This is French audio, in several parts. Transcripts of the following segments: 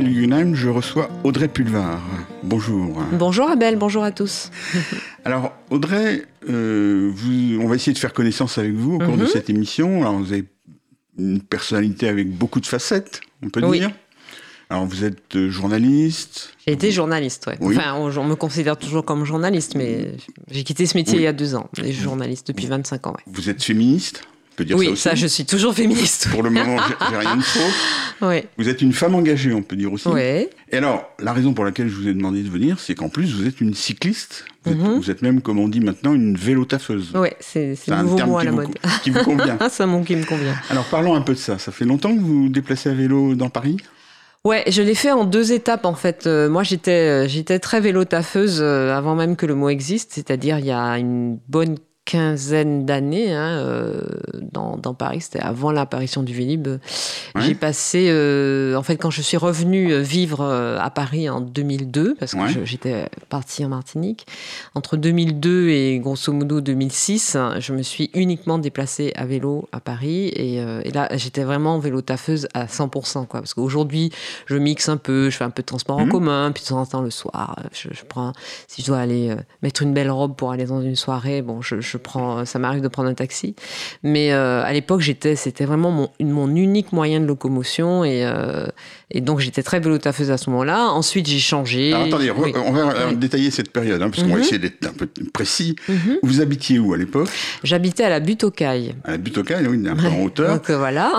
Je reçois Audrey Pulvar. Bonjour. Bonjour Abel, bonjour à tous. Alors Audrey, euh, vous, on va essayer de faire connaissance avec vous au cours de Mhm. cette émission. Alors vous avez une personnalité avec beaucoup de facettes, on peut Oui. dire. Alors vous êtes euh, journaliste. J'ai été journaliste, ouais. Oui. Enfin, on, on me considère toujours comme journaliste, mais j'ai quitté ce métier Oui. il y a deux ans. Et je suis journaliste depuis 25 ans, ouais. Vous êtes féministe, on peut dire ça Oui, ça, je suis toujours féministe. Pour le moment, j'ai rien de faux. Oui. Vous êtes une femme engagée, on peut dire aussi. Ouais. Et alors, la raison pour laquelle je vous ai demandé de venir, c'est qu'en plus, vous êtes une cycliste. Vous, êtes, Mhm. vous êtes même, comme on dit maintenant, une vélo-taffeuse. Ouais, c'est le un nouveau terme mot à la vous, mode. qui vous convient. c'est un mot qui me convient. Alors, parlons un peu de ça. Ça fait longtemps que vous vous déplacez à vélo dans Paris? Ouais, je l'ai fait en deux étapes en fait. Euh, moi, j'étais euh, j'étais très vélo taffeuse euh, avant même que le mot existe, c'est-à-dire il y a une bonne quinzaine d'années hein, euh, dans, dans Paris, c'était avant l'apparition du Vélib. Ouais. J'ai passé, euh, en fait, quand je suis revenue euh, vivre à Paris en 2002, parce que Ouais. j'étais partie en Martinique, entre 2002 et grosso modo 2006, hein, je me suis uniquement déplacée à vélo à Paris et, euh, et là, j'étais vraiment vélo taffeuse à 100%, quoi. Parce qu'aujourd'hui, je mixe un peu, je fais un peu de transport en Mhm. commun, puis de temps en temps le soir, je, je prends, si je dois aller mettre une belle robe pour aller dans une soirée, bon, je, je prends, ça m'arrive de prendre un taxi. Mais euh, à l'époque, j'étais, c'était vraiment mon, mon unique moyen de locomotion et, euh, et donc j'étais très vélo taffeuse à ce moment-là. Ensuite, j'ai changé. Alors, attendez, Oui. on va euh, Oui. détailler cette période, hein, parce qu'on va Mhm. essayer d'être un peu précis. Mhm. Vous habitiez où à l'époque? J'habitais à la butte aux Cailles. À la butte au Cail, oui, un peu en hauteur. Donc voilà,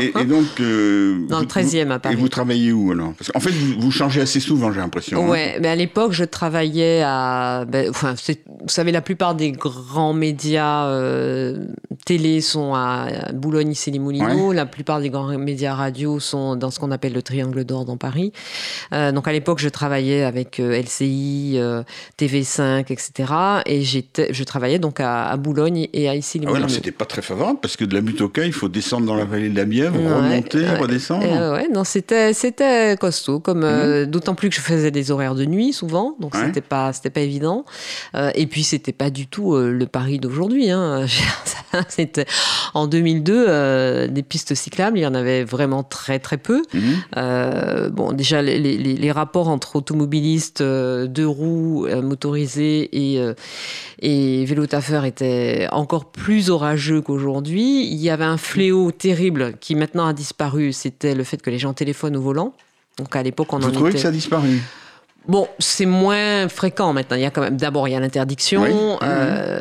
Et, et- et donc. euh, dans vous- le 13e à Et Paris. vous travaillez où alors? Parce qu'en fait, vous, vous changez assez souvent, j'ai l'impression. hein. Ouais, mais à l'époque, je travaillais à. ben, enfin, vous savez, la plupart des grands médias euh, télé sont à Boulogne-Issy-les-Moulineaux. La plupart des grands médias radio sont dans ce qu'on appelle le Triangle d'Or dans Paris. Euh, donc à l'époque, je travaillais avec LCI, euh, TV5, etc. Et je travaillais donc à, à Boulogne et à Ah ouais, Issy-les-Moulineaux. alors c'était pas très favorable parce que de la butte au Cail, il faut descendre dans la vallée de la Bièvre, Ouais, remonter, redescendre. Euh, ouais, non, c'était c'était costaud, comme euh, d'autant plus que je faisais des horaires de nuit souvent, donc Mhm. C'était pas c'était pas évident. Et puis c'était pas du tout le Paris d'aujourd'hui. Hein. En 2002 euh, des pistes cyclables, il y en avait vraiment très très peu. Mhm. Euh, bon, déjà les, les- les rapports entre automobilistes, euh, deux roues motorisés et et vélo-taffeurs étaient encore plus orageux qu'aujourd'hui. Il y avait un fléau terrible qui maintenant a disparu, c'était le fait que les gens téléphonent au volant. Donc à l'époque, on Vous en trouvez était. que ça a disparu? Bon, c'est moins fréquent maintenant. Il y a quand même, d'abord, il y a l'interdiction, Oui, euh,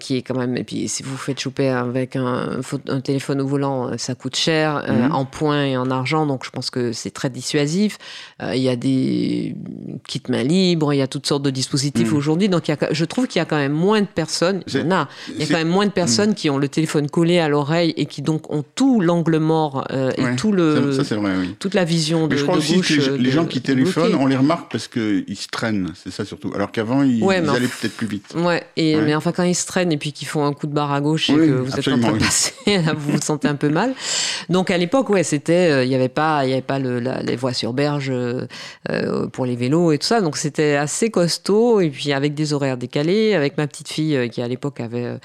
qui est quand même. Et puis, si vous vous faites choper avec un, téléphone au volant, euh, ça coûte cher euh, Mhm. en points et en argent. Donc, je pense que c'est très dissuasif. Euh, il y a des kits main libre, il y a toutes sortes de dispositifs Mhm. aujourd'hui. Donc, il y a, je trouve qu'il y a quand même moins de personnes. Il y en a. Il y a quand même moins de personnes qui ont le téléphone collé à l'oreille et qui donc ont tout l'angle mort Ouais, et tout le, Ça, ça, c'est vrai, oui. toute la vision de, Mais je crois de aussi gauche, que les, gens qui téléphonent, on les remarque parce qu'ils se traînent, c'est ça surtout. Alors qu'avant, ils, Ouais, ils mais allaient peut-être plus vite. Ouais, et, Ouais. mais enfin, quand ils se traînent et puis qu'ils font un coup de barre à gauche et que vous êtes en train de oui. passer, là, vous vous sentez un peu mal. Donc, à l'époque, ouais, c'était, euh, il n'y avait pas, il y avait pas le, la- les voies sur berge euh, euh, pour les vélos et tout ça. Donc, c'était assez costaud. Et puis, avec des horaires décalés, avec ma petite fille euh, qui, à l'époque, avait euh,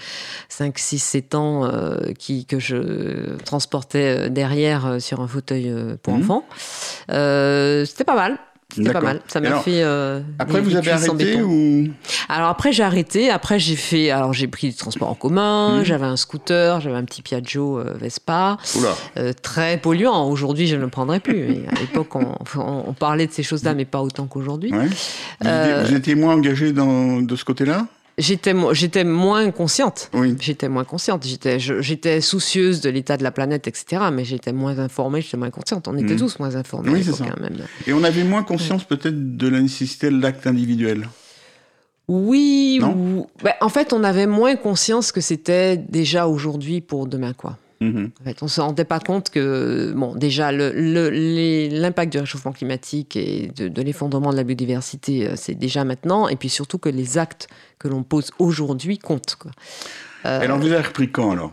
5, 6, 7 ans, qui, que je transportais derrière sur un fauteuil pour Mhm. enfants. C'était pas mal. C'était pas mal. Ça m'a fait. euh, Après, vous avez arrêté ou? Alors après j'ai arrêté, après j'ai fait, alors j'ai pris du transport en commun, Mhm. j'avais un scooter, j'avais un petit Piaggio euh, Vespa, euh, très polluant. Aujourd'hui je ne le prendrais plus. Mais à l'époque on, on- on parlait de ces choses-là, mais pas autant qu'aujourd'hui. Ouais. Vous, Euh, vous étiez moins engagé dans, de ce côté-là? J'étais, mo- j'étais moins consciente. Oui. J'étais moins consciente. J'étais, soucieuse de l'état de la planète, etc. Mais j'étais moins informée, j'étais moins consciente. On était Mhm. tous moins informés. Oui, ça. hein, même. Et on avait moins conscience peut-être de la nécessité de l'acte individuel. Oui. Ou... ben, en fait, on avait moins conscience que c'était déjà aujourd'hui pour demain, quoi. Mhm. En fait, on ne se rendait pas compte que, bon, déjà, l'impact du réchauffement climatique et de, de l'effondrement de la biodiversité, euh, c'est déjà maintenant. Et puis surtout que les actes que l'on pose aujourd'hui comptent. quoi. Euh, Et alors, vous avez repris quand alors?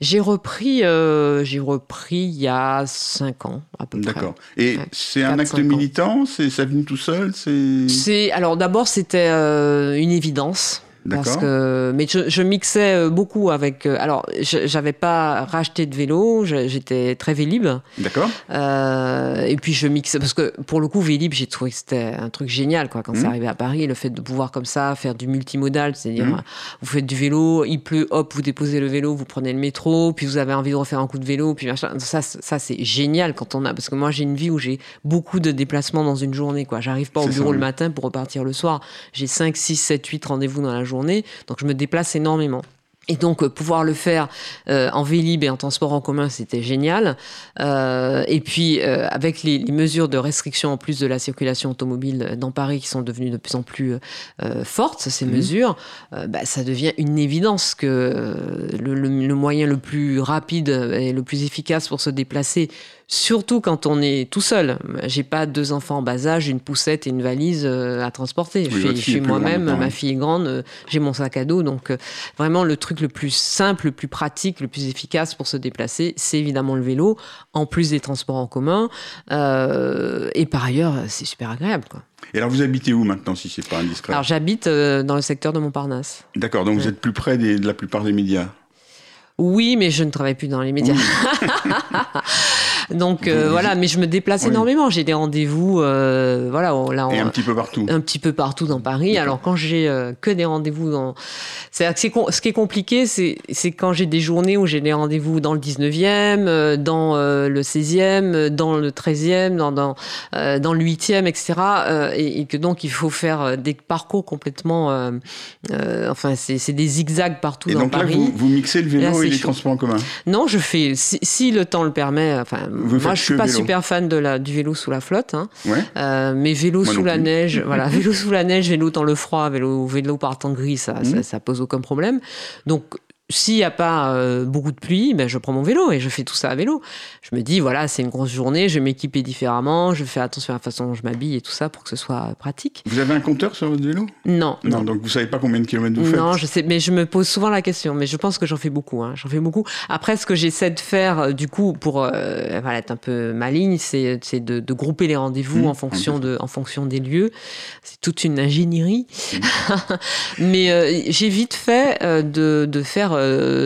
J'ai repris, euh, j'ai repris il y a cinq ans, à peu près. D'accord. Et Ouais. c'est un acte militant? C'est ça venu tout seul? C'est alors d'abord c'était euh, une évidence. Parce que, mais je, mixais euh, beaucoup avec. Euh, alors, j'avais pas racheté de vélo, j'étais très Vélib. D'accord. Euh, et puis je mixais parce que pour le coup Vélib, j'ai trouvé que c'était un truc génial quoi. Quand c'est mmh. arrivé à Paris, le fait de pouvoir comme ça faire du multimodal, c'est-à-dire mmh. vous faites du vélo, il pleut, hop, vous déposez le vélo, vous prenez le métro, puis vous avez envie de refaire un coup de vélo, puis machin. Ça, ça c'est génial quand on a. Parce que moi j'ai une vie où j'ai beaucoup de déplacements dans une journée quoi. J'arrive pas au bureau le matin pour repartir le soir. J'ai 5, 6, 7, 8 rendez-vous dans la journée, donc je me déplace énormément. Et donc euh, pouvoir le faire euh, en Vélib et en transport en commun, c'était génial. Euh, et puis avec les, mesures de restriction en plus de la circulation automobile dans Paris qui sont devenues de plus en plus fortes, ces mmh. mesures, bah, ça devient une évidence que le, moyen le plus rapide et le plus efficace pour se déplacer surtout quand on est tout seul. J'ai pas deux enfants en bas âge, une poussette et une valise euh, à transporter. je suis, moi-même, ma fille est grande, euh, j'ai mon sac à dos. Donc, euh, vraiment, le truc le plus simple, le plus pratique, le plus efficace pour se déplacer, c'est évidemment le vélo, en plus des transports en commun. et par ailleurs, c'est super agréable. Quoi. Et alors, vous habitez où maintenant, si c'est pas indiscret? Alors, j'habite dans le secteur de Montparnasse. D'accord, donc vous êtes plus près de la plupart des médias? Oui, mais je ne travaille plus dans les médias. Donc euh, voilà, mais je me déplace énormément. J'ai des rendez-vous, euh, voilà, là, et un petit peu partout. Un petit peu partout dans Paris. Alors quand j'ai euh, que des rendez-vous dans, c'est ce qui est compliqué, c'est quand j'ai des journées où j'ai des rendez-vous dans le 19e, dans le 16e, dans le 13e, dans dans, dans le 8e, etc. Et, que donc il faut faire des parcours complètement, enfin c'est des zigzags partout et dans donc Paris. Là, vous, vous mixez le vélo et les transports en commun. Non, je fais si, si le temps le permet. Enfin moi, je suis pas super fan de la, du vélo sous la flotte, hein. euh, mais vélo sous la neige, voilà, vélo sous la neige, vélo dans le froid, vélo, vélo par temps gris, ça, ça, mmh. ça, pose aucun problème. Donc, s'il n'y a pas euh, beaucoup de pluie, ben je prends mon vélo et je fais tout ça à vélo. Je me dis, voilà, c'est une grosse journée, je vais m'équiper différemment, je fais attention à la façon dont je m'habille et tout ça pour que ce soit pratique. Vous avez un compteur sur votre vélo? Non, non, donc vous savez pas combien de kilomètres vous faites? Non, je sais, mais je me pose souvent la question, mais je pense que j'en fais beaucoup. Hein, j'en fais beaucoup. Après, ce que j'essaie de faire, euh, du coup, pour euh, voilà, être un peu maligne, c'est de, de, grouper les rendez-vous mmh, en, fonction de, en fonction des lieux. C'est toute une ingénierie. Mmh. mais j'ai vite fait de, de faire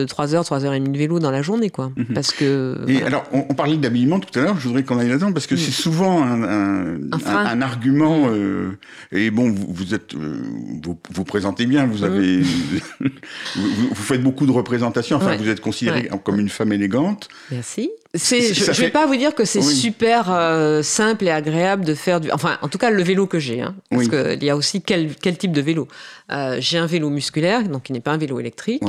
3 heures, 3 heures et demie de vélo dans la journée, quoi. Mhm. Parce que. Et alors, on, parlait d'habillement tout à l'heure, je voudrais qu'on aille là-dedans, parce que c'est souvent un, un, argument, euh, et bon, vous, vous êtes, euh, vous, vous, présentez bien, vous avez, vous, faites beaucoup de représentations, enfin, vous êtes considérée comme une femme élégante. Merci. Je ne vais pas vous dire que c'est super euh, simple et agréable de faire du. Enfin, en tout cas, le vélo que j'ai. Hein, parce qu'il y a aussi quel, quel type de vélo. Euh, j'ai un vélo musculaire, donc qui n'est pas un vélo électrique.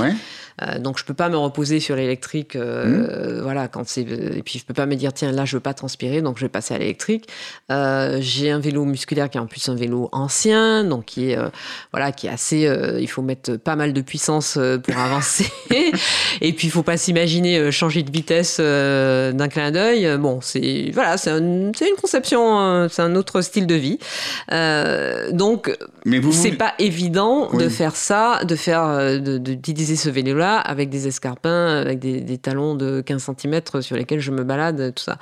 Euh, donc je peux pas me reposer sur l'électrique. Mmh. Voilà, quand c'est. Et puis je peux pas me dire tiens là je veux pas transpirer, donc je vais passer à l'électrique. j'ai un vélo musculaire qui est en plus un vélo ancien, donc qui est voilà qui est assez. il faut mettre pas mal de puissance pour avancer. et puis il faut pas s'imaginer changer de vitesse. Euh, d'un clin d'œil. Euh, bon, c'est voilà, c'est une conception, euh, c'est un autre style de vie. donc, c'est pas évident de faire ça, de faire, d'utiliser ce vélo-là avec des escarpins, avec des, des, talons de 15 cm sur lesquels je me balade, tout ça.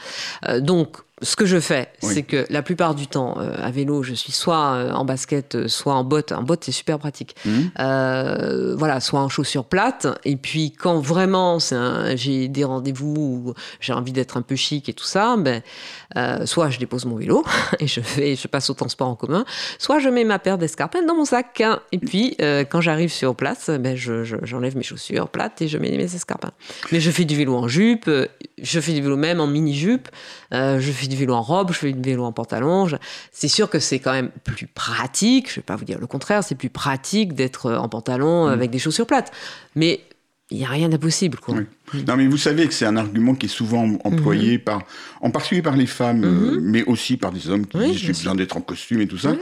donc, ce que je fais, c'est que la plupart du temps, euh, à vélo, je suis soit euh, en basket, euh, soit en botte. En botte, c'est super pratique. Mmh. voilà, soit en chaussures plates. Et puis, quand vraiment j'ai des rendez-vous où j'ai envie d'être un peu chic et tout ça, ben, soit je dépose mon vélo et je, je passe au transport en commun, soit je mets ma paire d'escarpins dans mon sac. Et puis, quand j'arrive sur place, ben, j'enlève mes chaussures plates et je mets mes escarpins. Mais je fais du vélo en jupe, je fais du vélo même en mini-jupe, je fais du vélo en robe, je fais du vélo en pantalon. C'est sûr que c'est quand même plus pratique. Je vais pas vous dire le contraire, c'est plus pratique d'être en pantalon mm. avec des chaussures plates. Mais il n'y a rien d'impossible. Quoi. Non, mais vous savez que c'est un argument qui est souvent employé mm-hmm. par, en particulier par les femmes, euh, mm-hmm. mais aussi par des hommes qui disent j'ai besoin d'être en costume et tout ça.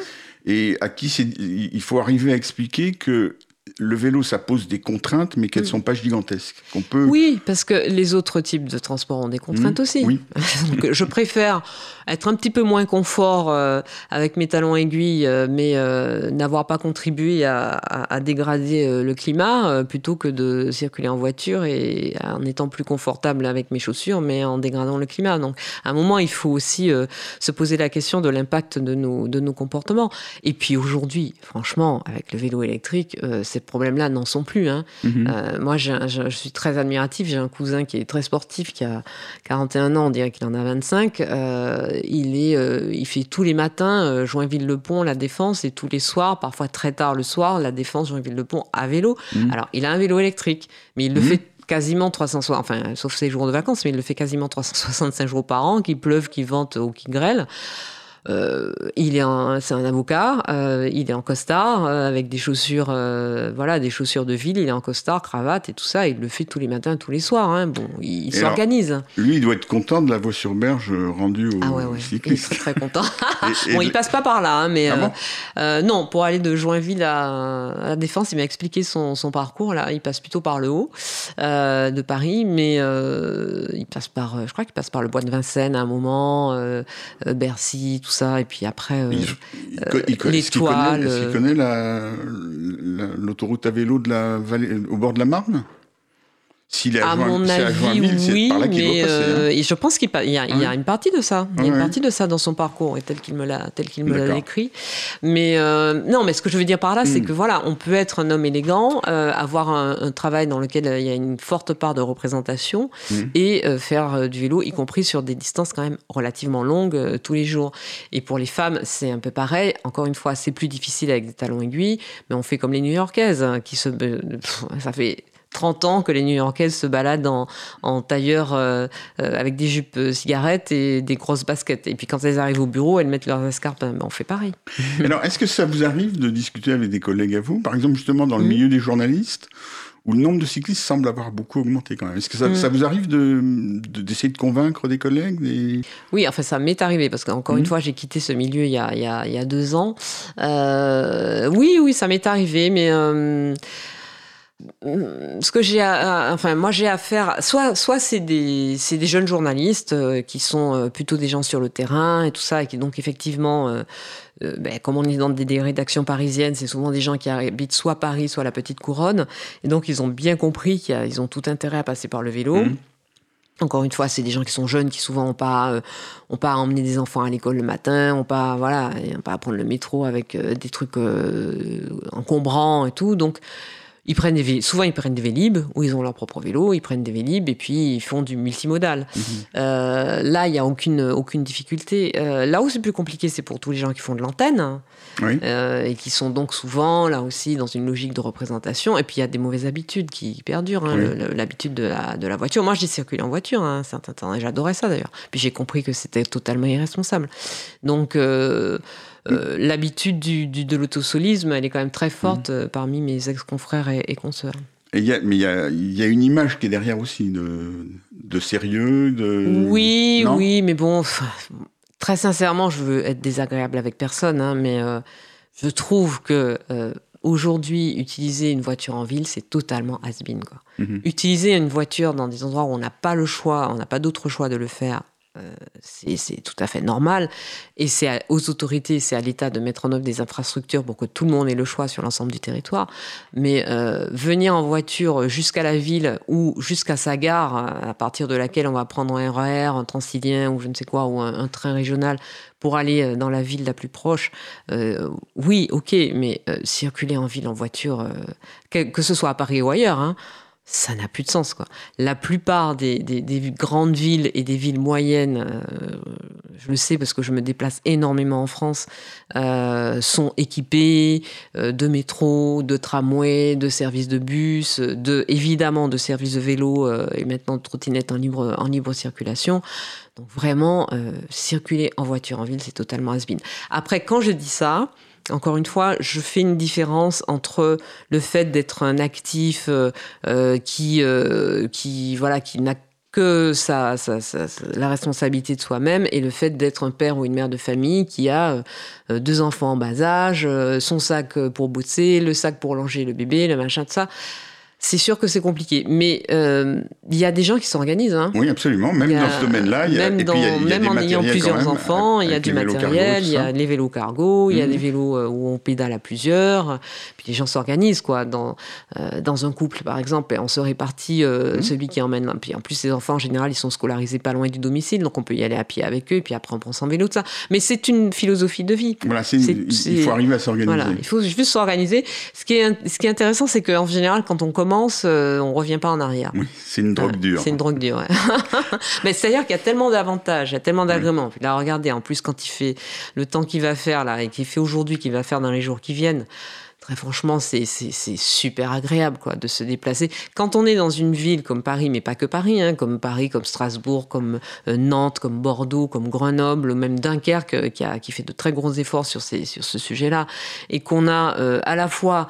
Et à qui il faut arriver à expliquer que le vélo, ça pose des contraintes, mais qu'elles ne mm. sont pas gigantesques. On peut... Oui, parce que les autres types de transports ont des contraintes mm. aussi. Oui. je préfère être un petit peu moins confort euh, avec mes talons aiguilles, euh, mais euh, n'avoir pas contribué à, dégrader le climat, plutôt que de circuler en voiture et en étant plus confortable avec mes chaussures, mais en dégradant le climat. Donc, à un moment, il faut aussi se poser la question de l'impact de nos, de nos comportements. Et puis aujourd'hui, franchement, avec le vélo électrique, c'est problèmes-là n'en sont plus. Hein. Mhm. moi, je suis très admiratif. J'ai un cousin qui est très sportif, qui a 41 ans, on dirait qu'il en a 25. il, est, il fait tous les matins Joinville-le-Pont, la Défense, et tous les soirs, parfois très tard le soir, la Défense, Joinville-le-Pont à vélo. Mhm. Alors, il a un vélo électrique, mais il le fait quasiment 360, enfin, sauf ses jours de vacances, mais il le fait quasiment 365 jours par an, qu'il pleuve, qu'il vente ou qu'il grêle. Euh, il est c'est un avocat, euh, il est en costard euh, avec des chaussures, voilà, des chaussures de ville. Il est en costard, cravate et tout ça. Il le fait tous les matins, tous les soirs. Hein. Bon, il, s'organise. Lui, il doit être content de la voie sur berge rendue au ah ouais, ouais. Il est très content. bon, il passe pas par là, hein, mais ah non, pour aller de Joinville à, la Défense, il m'a expliqué son, son, parcours. Là, il passe plutôt par le haut de Paris, mais il passe par, je crois qu'il passe par le bois de Vincennes à un moment, Bercy, tout ça. Et puis après, euh, l'étoile. Est-ce qu'il connaît l'autoroute à vélo de la vallée, au bord de la Marne? S'il est à, mon avis, oui, mais euh, hein. je pense qu'il y, a, y a une partie de ça. Il y a une partie de ça dans son parcours, et tel qu'il me l'a, tel qu'il me l'a écrit. Mais euh, non, mais ce que je veux dire par là, c'est hmm. que voilà, on peut être un homme élégant, euh, avoir un, travail dans lequel il y a une forte part de représentation, hmm. et faire du vélo, y compris sur des distances quand même relativement longues tous les jours. Et pour les femmes, c'est un peu pareil. Encore une fois, c'est plus difficile avec des talons aiguilles, mais on fait comme les New-Yorkaises, hein, qui se, ça fait 30 ans que les New-Yorkaises se baladent en, en tailleur euh, euh, avec des jupes euh, cigarettes et des grosses baskets. Et puis quand elles arrivent au bureau, elles mettent leurs escarpes. Ben, on fait pareil. Alors, est-ce que ça vous arrive de discuter avec des collègues à vous? Par exemple, justement, dans le milieu des journalistes où le nombre de cyclistes semble avoir beaucoup augmenté quand même. Est-ce que ça, mm. vous arrive d'essayer de, de, convaincre des collègues Oui, enfin ça m'est arrivé parce qu'encore une mm. fois j'ai quitté ce milieu il y a, il y a, il y a deux ans. oui, oui, ça m'est arrivé, mais ce que j'ai enfin moi j'ai affaire soit soit c'est des c'est des jeunes journalistes euh, qui sont euh, plutôt des gens sur le terrain et tout ça et qui donc effectivement euh, ben, comme on est dans des, rédactions parisiennes c'est souvent des gens qui habitent soit Paris soit la petite couronne et donc ils ont bien compris qu'ils ont tout intérêt à passer par le vélo mmh. Encore une fois, c'est des gens qui sont jeunes, qui souvent n'ont pas, ont pas à emmener des enfants à l'école le matin, ont pas, voilà, pas à prendre le métro avec des trucs encombrants et tout. Donc, ils prennent des souvent ils prennent des vélib où ils ont leur propre vélo, ils prennent des vélib et puis ils font du multimodal. Mhm. Euh, là, il y a aucune aucune difficulté. Euh, là où c'est plus compliqué, c'est pour tous les gens qui font de l'antenne euh, et qui sont donc souvent là aussi dans une logique de représentation. Et puis il y a des mauvaises habitudes qui perdurent. Hein, L'habitude de la, de la voiture. Moi, j'ai circulé en voiture hein, un certain temps et j'adorais ça d'ailleurs. Puis j'ai compris que c'était totalement irresponsable. Donc euh, l'habitude du, de l'autosolisme, elle est quand même très forte mm. euh, parmi mes ex-confrères et, et consoeurs. mais il y a, une image qui est derrière aussi, de, sérieux, de... Oui, oui, mais bon, très sincèrement, je veux être désagréable avec personne, hein, mais euh, je trouve que aujourd'hui, utiliser une voiture en ville, c'est totalement has-been. Mm-hmm. Utiliser une voiture dans des endroits où on n'a pas le choix, on n'a pas d'autre choix de le faire, c'est tout à fait normal. Et c'est aux autorités, c'est à l'État de mettre en œuvre des infrastructures pour que tout le monde ait le choix sur l'ensemble du territoire. Mais euh, venir en voiture jusqu'à la ville ou jusqu'à sa gare, à partir de laquelle on va prendre un RER, un Transilien ou je ne sais quoi, ou un, train régional pour aller euh, dans la ville la plus proche, oui, ok, mais circuler en ville en voiture, que, ce soit à Paris ou ailleurs, hein, ça n'a plus de sens. Quoi. La plupart des, grandes villes et des villes moyennes, euh, je le sais parce que je me déplace énormément en France, euh, sont équipées euh, de métro, de tramway, de services de bus, de, évidemment de services de vélo et maintenant de trottinettes en libre, en libre circulation. Donc vraiment, circuler en voiture en ville, c'est totalement has -been. Après, quand je dis ça, encore une fois, je fais une différence entre le fait d'être un actif euh, euh, qui, euh, qui, voilà, qui n'a que ça, la responsabilité de soi-même et le fait d'être un père ou une mère de famille qui a deux enfants en bas âge, son sac pour bosser, le sac pour longer le bébé, le machin de ça. C'est sûr que c'est compliqué. Mais euh, il y a des gens qui s'organisent. Hein. Oui, absolument. Même dans ce domaine-là. Même, dans, même en ayant plusieurs enfants, il y a du matériel, il y a les vélos cargo, il y a des mmh. vélos euh, où on pédale à plusieurs. Puis les gens s'organisent, quoi. Dans, euh, dans un couple, par exemple, on se répartit mmh. celui qui emmène. Puis en plus, les enfants, en général, ils sont scolarisés pas loin du domicile, donc on peut y aller à pied avec eux, et puis après, on prend son vélo, tout ça. Mais c'est une philosophie de vie. Voilà, il faut arriver à s'organiser. Voilà, il faut juste s'organiser. Ce, qui est, ce qui est intéressant, c'est qu'en général, quand on commence, on euh, on revient pas en arrière. Oui, c'est une drogue dure. C'est une drogue dure, Mais c'est-à-dire qu'il y a tellement d'avantages, il y a tellement d'agréments. Là, regardez, en plus, quand il fait le temps qu'il va faire, là, et qu'il fait aujourd'hui, qu'il va faire dans les jours qui viennent, très franchement, c'est super agréable quoi, de se déplacer. Quand on est dans une ville comme Paris, mais pas que Paris, hein, comme Paris, comme Strasbourg, comme euh, Nantes, comme Bordeaux, comme Grenoble, même Dunkerque, euh, qui, a, qui fait de très gros efforts sur, ces, sur ce sujet-là, et qu'on a à la fois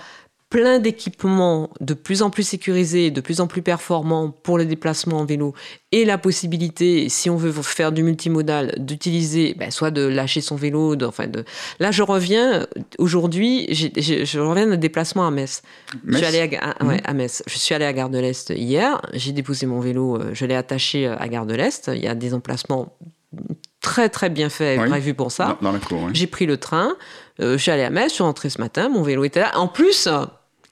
plein d'équipements de plus en plus sécurisés, de plus en plus performants pour le déplacement en vélo et la possibilité, si on veut faire du multimodal, d'utiliser, ben, soit de lâcher son vélo, de, enfin de... Là, je reviens, aujourd'hui, je reviens d'un déplacement à Metz. Je suis allée à, ouais, mhm. à, Metz. Je suis allée à Gare de l'Est hier, j'ai déposé mon vélo, euh, je l'ai attaché à Gare de l'Est. Il y a des emplacements très très bien faits, prévus pour ça. Dans, la cour, J'ai pris le train, euh, je suis allée à Metz, je suis rentrée ce matin, mon vélo était là. En plus,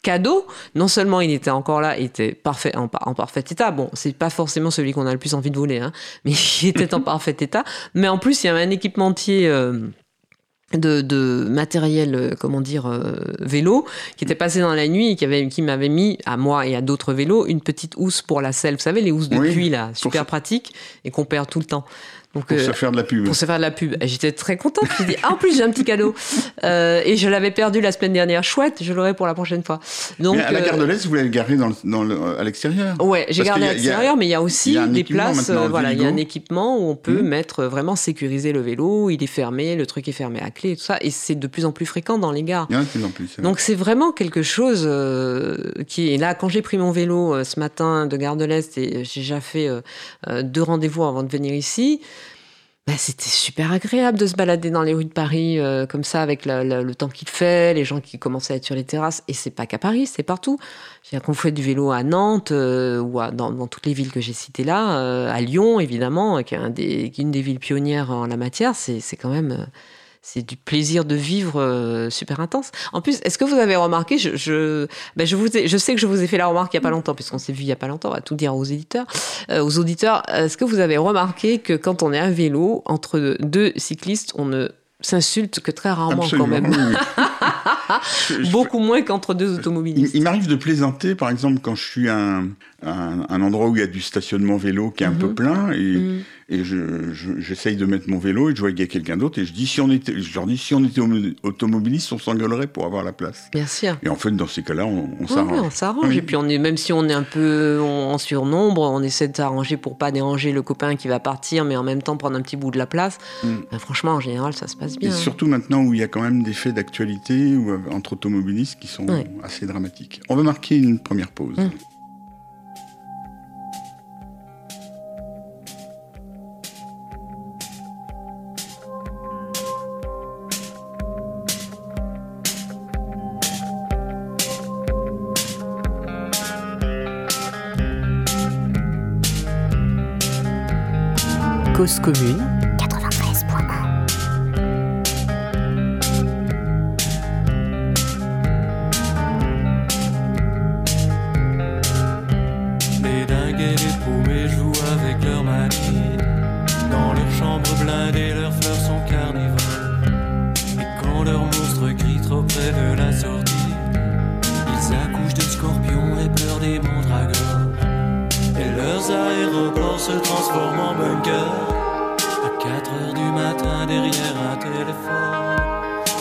cadeau. Non seulement il était encore là, il était parfait, en, parfait état. Bon, c'est pas forcément celui qu'on a le plus envie de voler, hein, mais il était en parfait état. Mais en plus, il y avait un équipementier. Euh, de, matériel, euh, comment dire, euh, vélo, qui était passé dans la nuit et qui, avait, qui m'avait mis, à moi et à d'autres vélos, une petite housse pour la selle. Vous savez, les housses de oui, là, super pratiques et qu'on perd tout le temps pour se euh, faire de la pub. Pour se faire de la pub. J'étais très contente. Je dit, ah, en plus, j'ai un petit cadeau. Euh, et je l'avais perdu la semaine dernière. Chouette, je l'aurai pour la prochaine fois. Donc, mais à la gare de euh, l'Est, vous l'avez gardé dans, dans à l'extérieur Ouais, j'ai gardé à l'extérieur, mais il y a aussi des places. voilà, il y a un équipement où on peut mmh. mettre vraiment sécuriser le vélo. Il est fermé, le truc est fermé à clé, et tout ça. Et c'est de plus en plus fréquent dans les gares. Il y en a de plus en plus. Donc c'est vraiment quelque chose qui est là. Quand j'ai pris mon vélo ce matin de gare de l'Est, et j'ai déjà fait deux rendez-vous avant de venir ici. Bah, c'était super agréable de se balader dans les rues de Paris euh, comme ça avec le temps qu'il fait, les gens qui commencent à être sur les terrasses. Et c'est pas qu'à Paris, c'est partout. J'ai qu'on fait du vélo à Nantes euh, ou dans, toutes les villes que j'ai citées là, euh, à Lyon évidemment, qui est, qui est, une des villes pionnières en la matière. C'est quand même c'est du plaisir de vivre euh, super intense. En plus, est-ce que vous avez remarqué, je, je, ben je, vous je sais que je vous ai fait la remarque il n'y a pas longtemps, puisqu'on s'est vu il n'y a pas longtemps, on va tout dire aux éditeurs, euh, aux auditeurs, est-ce que vous avez remarqué que quand on est à vélo, entre deux cyclistes, on ne s'insulte que très rarement quand même? Beaucoup moins qu'entre deux automobilistes. Il, m'arrive de plaisanter, par exemple, quand je suis à un, endroit où il y a du stationnement vélo qui est un peu mhm. plein, et, et j'essaye je, de mettre mon vélo et je vois qu'il y a quelqu'un d'autre et je dis si on était, je leur dis si on était automobiliste, on s'engueulerait pour avoir la place. Bien sûr. Et en fait, dans ces cas-là, on, on s'arrange. on s'arrange. Et puis on est, même si on est un peu en, surnombre, on essaie de s'arranger pour pas déranger le copain qui va partir, mais en même temps prendre un petit bout de la place. Mm. Ben, franchement, en général, ça se passe bien. Et surtout maintenant où il y a quand même des faits d'actualité euh, entre automobilistes qui sont assez dramatiques. On va marquer une première pause. Et leurs aéroports se transforment en bunkers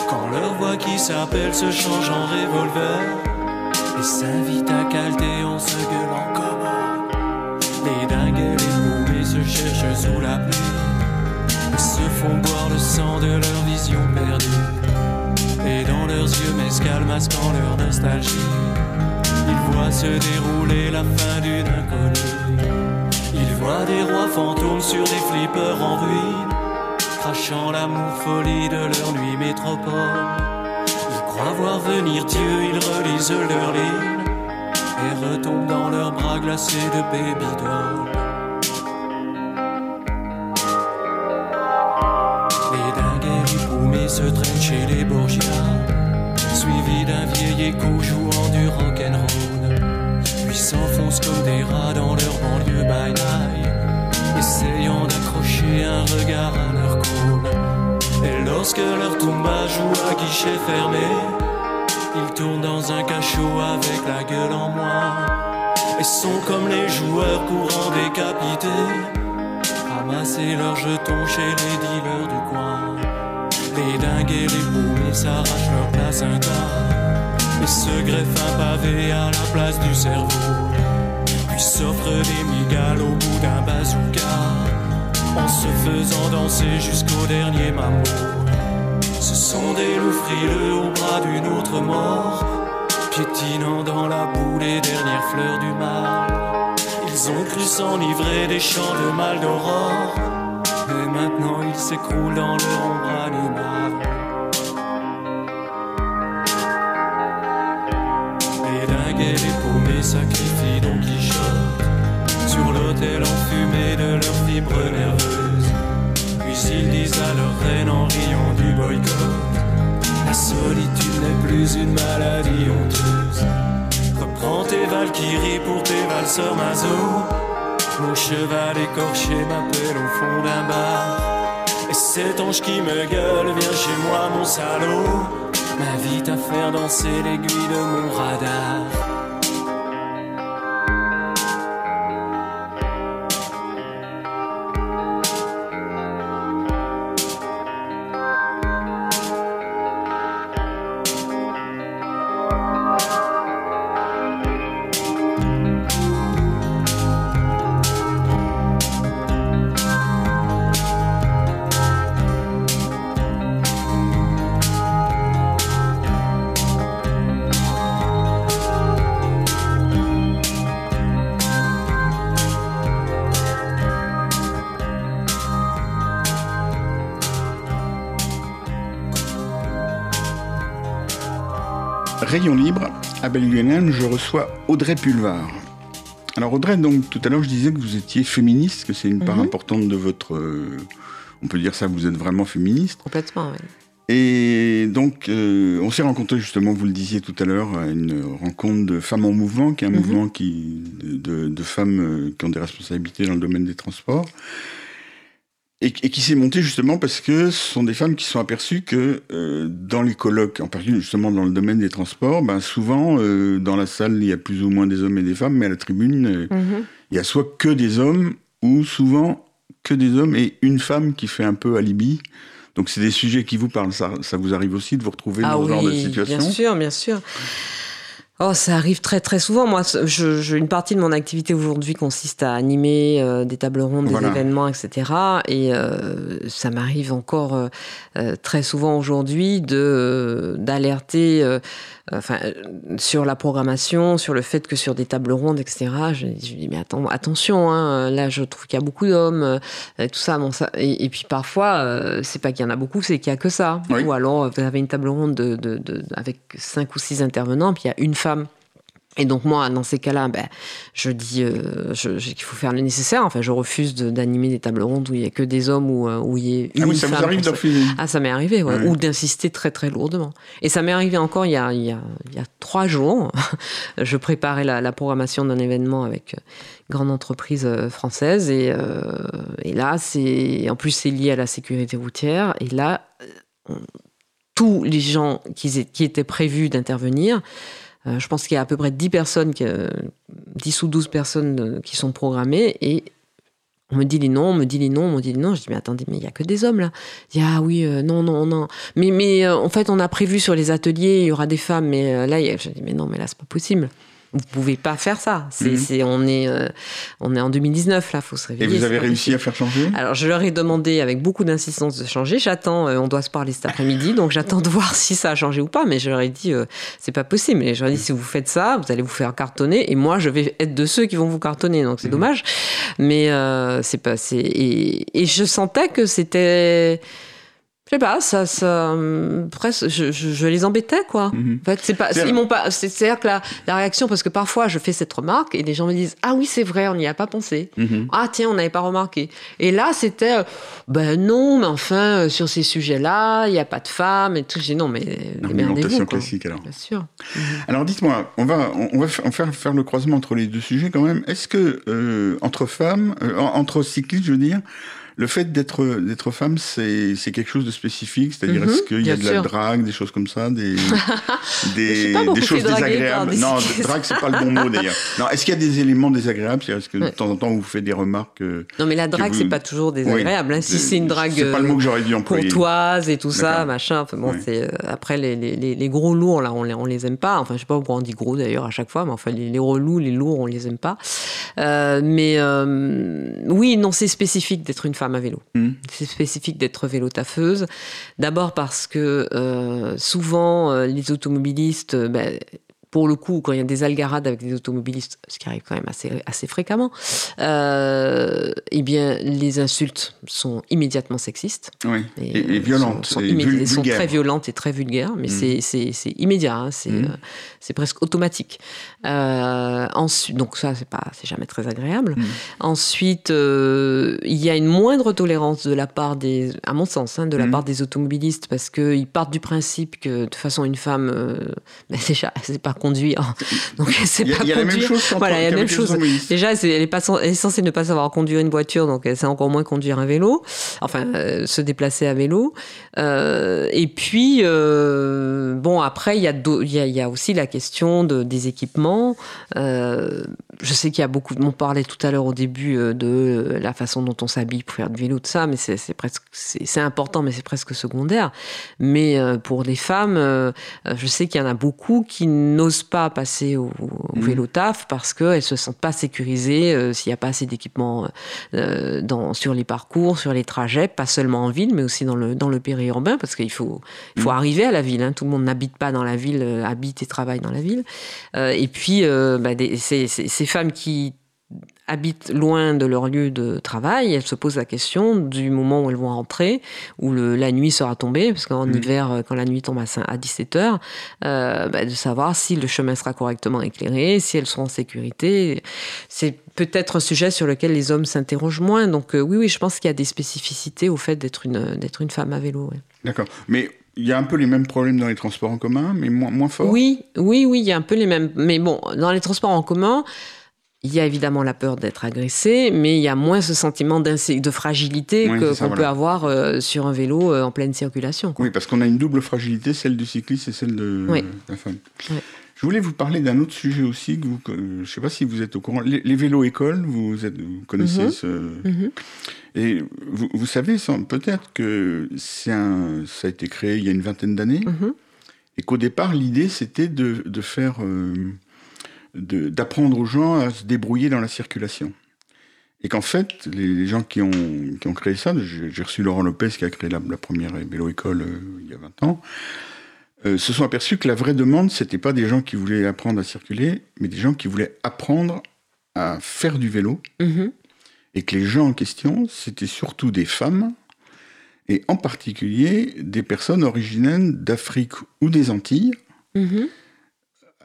Quand leur voix qui s'appelle se change en revolver et s'invite à calter en se gueulant comme Les dingues et les paumés se cherchent sous la pluie et se font boire le sang de leur vision perdue. Et dans leurs yeux mescal masquant leur nostalgie, ils voient se dérouler la fin d'une inconnue. Ils voient des rois fantômes sur des flippers en ruine crachant l'amour folie de leur nuit métropole. Ils croient voir venir Dieu, ils relisent leur livre et retombent dans leurs bras glacés de baby doll. Guichet fermé, ils tournent dans un cachot avec la gueule en moi Et sont comme les joueurs courants décapités. Ramasser leurs jetons chez les dealers du coin. Les dingues et les bourrés s'arrachent leur place un tas. Et se greffent un pavé à la place du cerveau. Puis s'offrent des migales au bout d'un bazooka. En se faisant danser jusqu'au dernier mammouth ce sont des loups frileux au bras d'une autre mort, piétinant dans la boue les dernières fleurs du mal. Ils ont cru s'enivrer des champs de mal d'aurore, et maintenant ils s'écroulent dans leur ombre animale. Les dingues et les paumés sacrifient Don Quichotte sur l'autel enfumé de leurs fibres nerveuses. Ils disent à leur reine en riant du boycott. La solitude n'est plus une maladie honteuse. Reprends tes valkyries pour tes valseurs mazo Mon cheval écorché m'appelle au fond d'un bar. Et cet ange qui me gueule vient chez moi mon salaud. M'invite à faire danser l'aiguille de mon radar Rayon libre, à Belguenen, je reçois Audrey Pulvar. Alors Audrey, donc tout à l'heure je disais que vous étiez féministe, que c'est une part Mhm. importante de votre... euh, on peut dire ça, vous êtes vraiment féministe. Complètement, oui. Et donc, euh, on s'est rencontrés justement, vous le disiez tout à l'heure, à une rencontre de femmes en mouvement, qui est un Mhm. mouvement qui, de, de femmes euh, qui ont des responsabilités dans le domaine des transports, et, et qui s'est monté justement parce que ce sont des femmes qui sont aperçues que euh, dans les colloques, en particulier justement dans le domaine des transports, ben souvent euh, dans la salle il y a plus ou moins des hommes et des femmes, mais à la tribune euh, Mhm. il y a soit que des hommes ou souvent que des hommes et une femme qui fait un peu alibi. Donc c'est des sujets qui vous parlent. Ça, ça vous arrive aussi de vous retrouver Ah dans ce genre de situation bien sûr, bien sûr. Oh, ça arrive très très souvent. Moi, je, je- une partie de mon activité aujourd'hui consiste à animer euh, des tables rondes, des Voilà. événements, etc. Et euh, ça m'arrive encore euh, très souvent aujourd'hui de d'alerter, euh, enfin, euh, sur la programmation, sur le fait que sur des tables rondes, etc. Je, je dis mais attends, attention, hein, là je trouve qu'il y a beaucoup d'hommes, euh, et tout ça, bon ça. Et, et puis parfois, euh, c'est pas qu'il y en a beaucoup, c'est qu'il y a que ça. Oui. Ou alors vous avez une table ronde de, de, de- avec cinq ou six intervenants, puis il y a une femme. Et donc moi, dans ces cas-là, ben, je dis euh, je- je- qu'il faut faire le nécessaire. Enfin, je refuse de- d'animer des tables rondes où il y a que des hommes ou euh, où il y a une Ah oui, ça femme vous arrive refuser ah, ça m'est arrivé, ouais. Ouais. ou d'insister très très lourdement. Et ça m'est arrivé encore il y a, il y a, il y a trois jours. je préparais la, la programmation d'un événement avec euh, une grande entreprise euh, française et, euh, et là, c'est en plus c'est lié à la sécurité routière. Et là, euh, on- tous les gens qui, qui étaient prévus d'intervenir, euh, je pense qu'il y a à peu près 10 personnes, qui, euh, 10 ou 12 personnes euh, qui sont programmées et on me dit les noms, on me dit les noms, on me dit les noms. Je dis, mais attendez, mais il y a que des hommes là. Il dit, ah oui, euh, non, non, non. Mais, mais euh, en fait, on a prévu sur les ateliers, il y aura des femmes. Mais euh, là, je dis, mais non, mais là, c'est pas possible. Vous pouvez pas faire ça. C'est, Mhm. c'est, on, est, euh, on est en 2019, là, faut se Et réveiller. vous c'est avez réussi à faire changer? Alors, je leur ai demandé avec beaucoup d'insistance de changer. J'attends, euh, on doit se parler cet après-midi, donc j'attends de voir si ça a changé ou pas. Mais je leur ai dit, euh, c'est pas possible. Et je leur ai dit, si vous faites ça, vous allez vous faire cartonner. Et moi, je vais être de ceux qui vont vous cartonner. Donc, c'est Mhm. dommage. Mais euh, c'est pas. c'est- Et, et je sentais que c'était. Je sais pas, ça, ça presque, je, je, les embêtais, quoi. Mhm. En fait, c'est pas, ils m'ont pas, c'est-à-dire que la, la, réaction, parce que parfois je fais cette remarque et les gens me disent, ah oui, c'est vrai, on n'y a pas pensé. Mhm. Ah tiens, on n'avait pas remarqué. Et là, c'était, euh, ben non, mais enfin, euh, sur ces sujets-là, il n'y a pas de femmes et tout. J'ai non, mais Argumentation classique, alors. Bien sûr. Mhm. Alors dites-moi, on va, on va faire, faire le croisement entre les deux sujets quand même. Est-ce que euh, entre femmes, entre cyclistes, je veux dire, le fait d'être d'être femme, c'est c'est quelque chose de spécifique, c'est-à-dire mhm, est-ce qu'il y a de la drague, des choses comme ça, des des, des choses désagréables. Non, drague c'est pas le bon mot d'ailleurs. Non, est-ce qu'il y a des éléments désagréables, c'est-à-dire est-ce que de temps en temps vous faites des remarques euh, Non, mais la drague c'est pas toujours désagréable. Hein. Si c'est une drague pas le mot que j'aurais dû employer. courtoise et tout ça, machin. Enfin, bon, c'est euh, après les, les, les, gros lourds là, on les on les aime pas. Enfin, je sais pas pourquoi on dit gros d'ailleurs à chaque fois, mais enfin les, relous, les lourds, on les aime pas. Euh, mais euh, oui, non, c'est spécifique d'être une femme à vélo. Mmh. C'est spécifique d'être vélo taffeuse. D'abord parce que euh, souvent, les automobilistes, ben, pour le coup, quand il y a des algarades avec des automobilistes, ce qui arrive quand même assez, assez fréquemment, euh, eh bien, les insultes sont immédiatement sexistes. Oui, et, violentes. Sont, sont, sont, très violentes et très vulgaires, mais mm. c'est immédiat, hein, c'est mm. euh, presque automatique. Euh, ensuite, donc ça, c'est pas, c'est jamais très agréable. Mm. Ensuite, euh, il y a une moindre tolérance de la part des, à mon sens, hein, de la part des automobilistes, parce qu'ils partent du principe que de toute façon, une femme, euh, ben déjà, c'est pas conduire. Donc c'est pas y a conduire. Même chose voilà, il y a la même chose. Déjà, elle est, pas, elle est censée ne pas savoir conduire une voiture, donc elle sait encore moins conduire un vélo. Enfin, euh, se déplacer à vélo. Et puis, bon, après, il y, a il y, a, y a aussi la question de, des équipements. Euh, je sais qu'il y a beaucoup. On parlait tout à l'heure au début euh, de la façon dont on s'habille pour faire du vélo, tout ça, mais c'est presque, c'est important, mais c'est presque secondaire. Mais euh, pour les femmes, je sais qu'il y en a beaucoup qui n'osent pas passer au, mmh. vélo taf parce qu'elles se sentent pas sécurisées s'il n'y a pas assez d'équipement sur les parcours, sur les trajets, pas seulement en ville, mais aussi dans le dans le périurbain, parce qu'il faut il faut mmh. arriver à la ville. Hein. Tout le monde n'habite pas dans la ville, habite et travaille dans la ville. et puis, bah, c'est femmes qui habitent loin de leur lieu de travail, elles se posent la question du moment où elles vont rentrer, où le, la nuit sera tombée, parce qu'en mm. hiver, euh, quand la nuit tombe à, à 17 heures, euh, bah, de savoir si le chemin sera correctement éclairé, si elles seront en sécurité. C'est peut-être un sujet sur lequel les hommes s'interrogent moins. Donc euh, oui, oui, je pense qu'il y a des spécificités au fait d'être une, d'être une femme à vélo. D'accord. Mais il y a un peu les mêmes problèmes dans les transports en commun, mais moins, moins fort. Oui, oui, oui, il y a un peu les mêmes. Mais bon, dans les transports en commun, il y a évidemment la peur d'être agressé, mais il y a moins ce sentiment de fragilité qu'on peut avoir euh, sur un vélo euh, en pleine circulation. Oui, parce qu'on a une double fragilité, celle du cycliste et celle de, la femme. Je voulais vous parler d'un autre sujet aussi, que vous, je ne sais pas si vous êtes au courant. Les, vélos écoles, vous, êtes, vous connaissez mhm. ce... Mhm. Et vous, vous savez peut-être que un, ça a été créé il y a une vingtaine d'années, mhm. et qu'au départ, l'idée, c'était de, de, faire... Euh, d'apprendre aux gens à se débrouiller dans la circulation. Et qu'en fait, les, gens qui ont, qui ont créé ça, j'ai reçu Laurent Lopez qui a créé la, première vélo-école euh, il y a 20 ans, euh, se sont aperçus que la vraie demande, c'était pas des gens qui voulaient apprendre à circuler, mais des gens qui voulaient apprendre à faire du vélo. Mm-hmm. Et que les gens en question, c'était surtout des femmes, et en particulier des personnes originaires d'Afrique ou des Antilles, mm-hmm.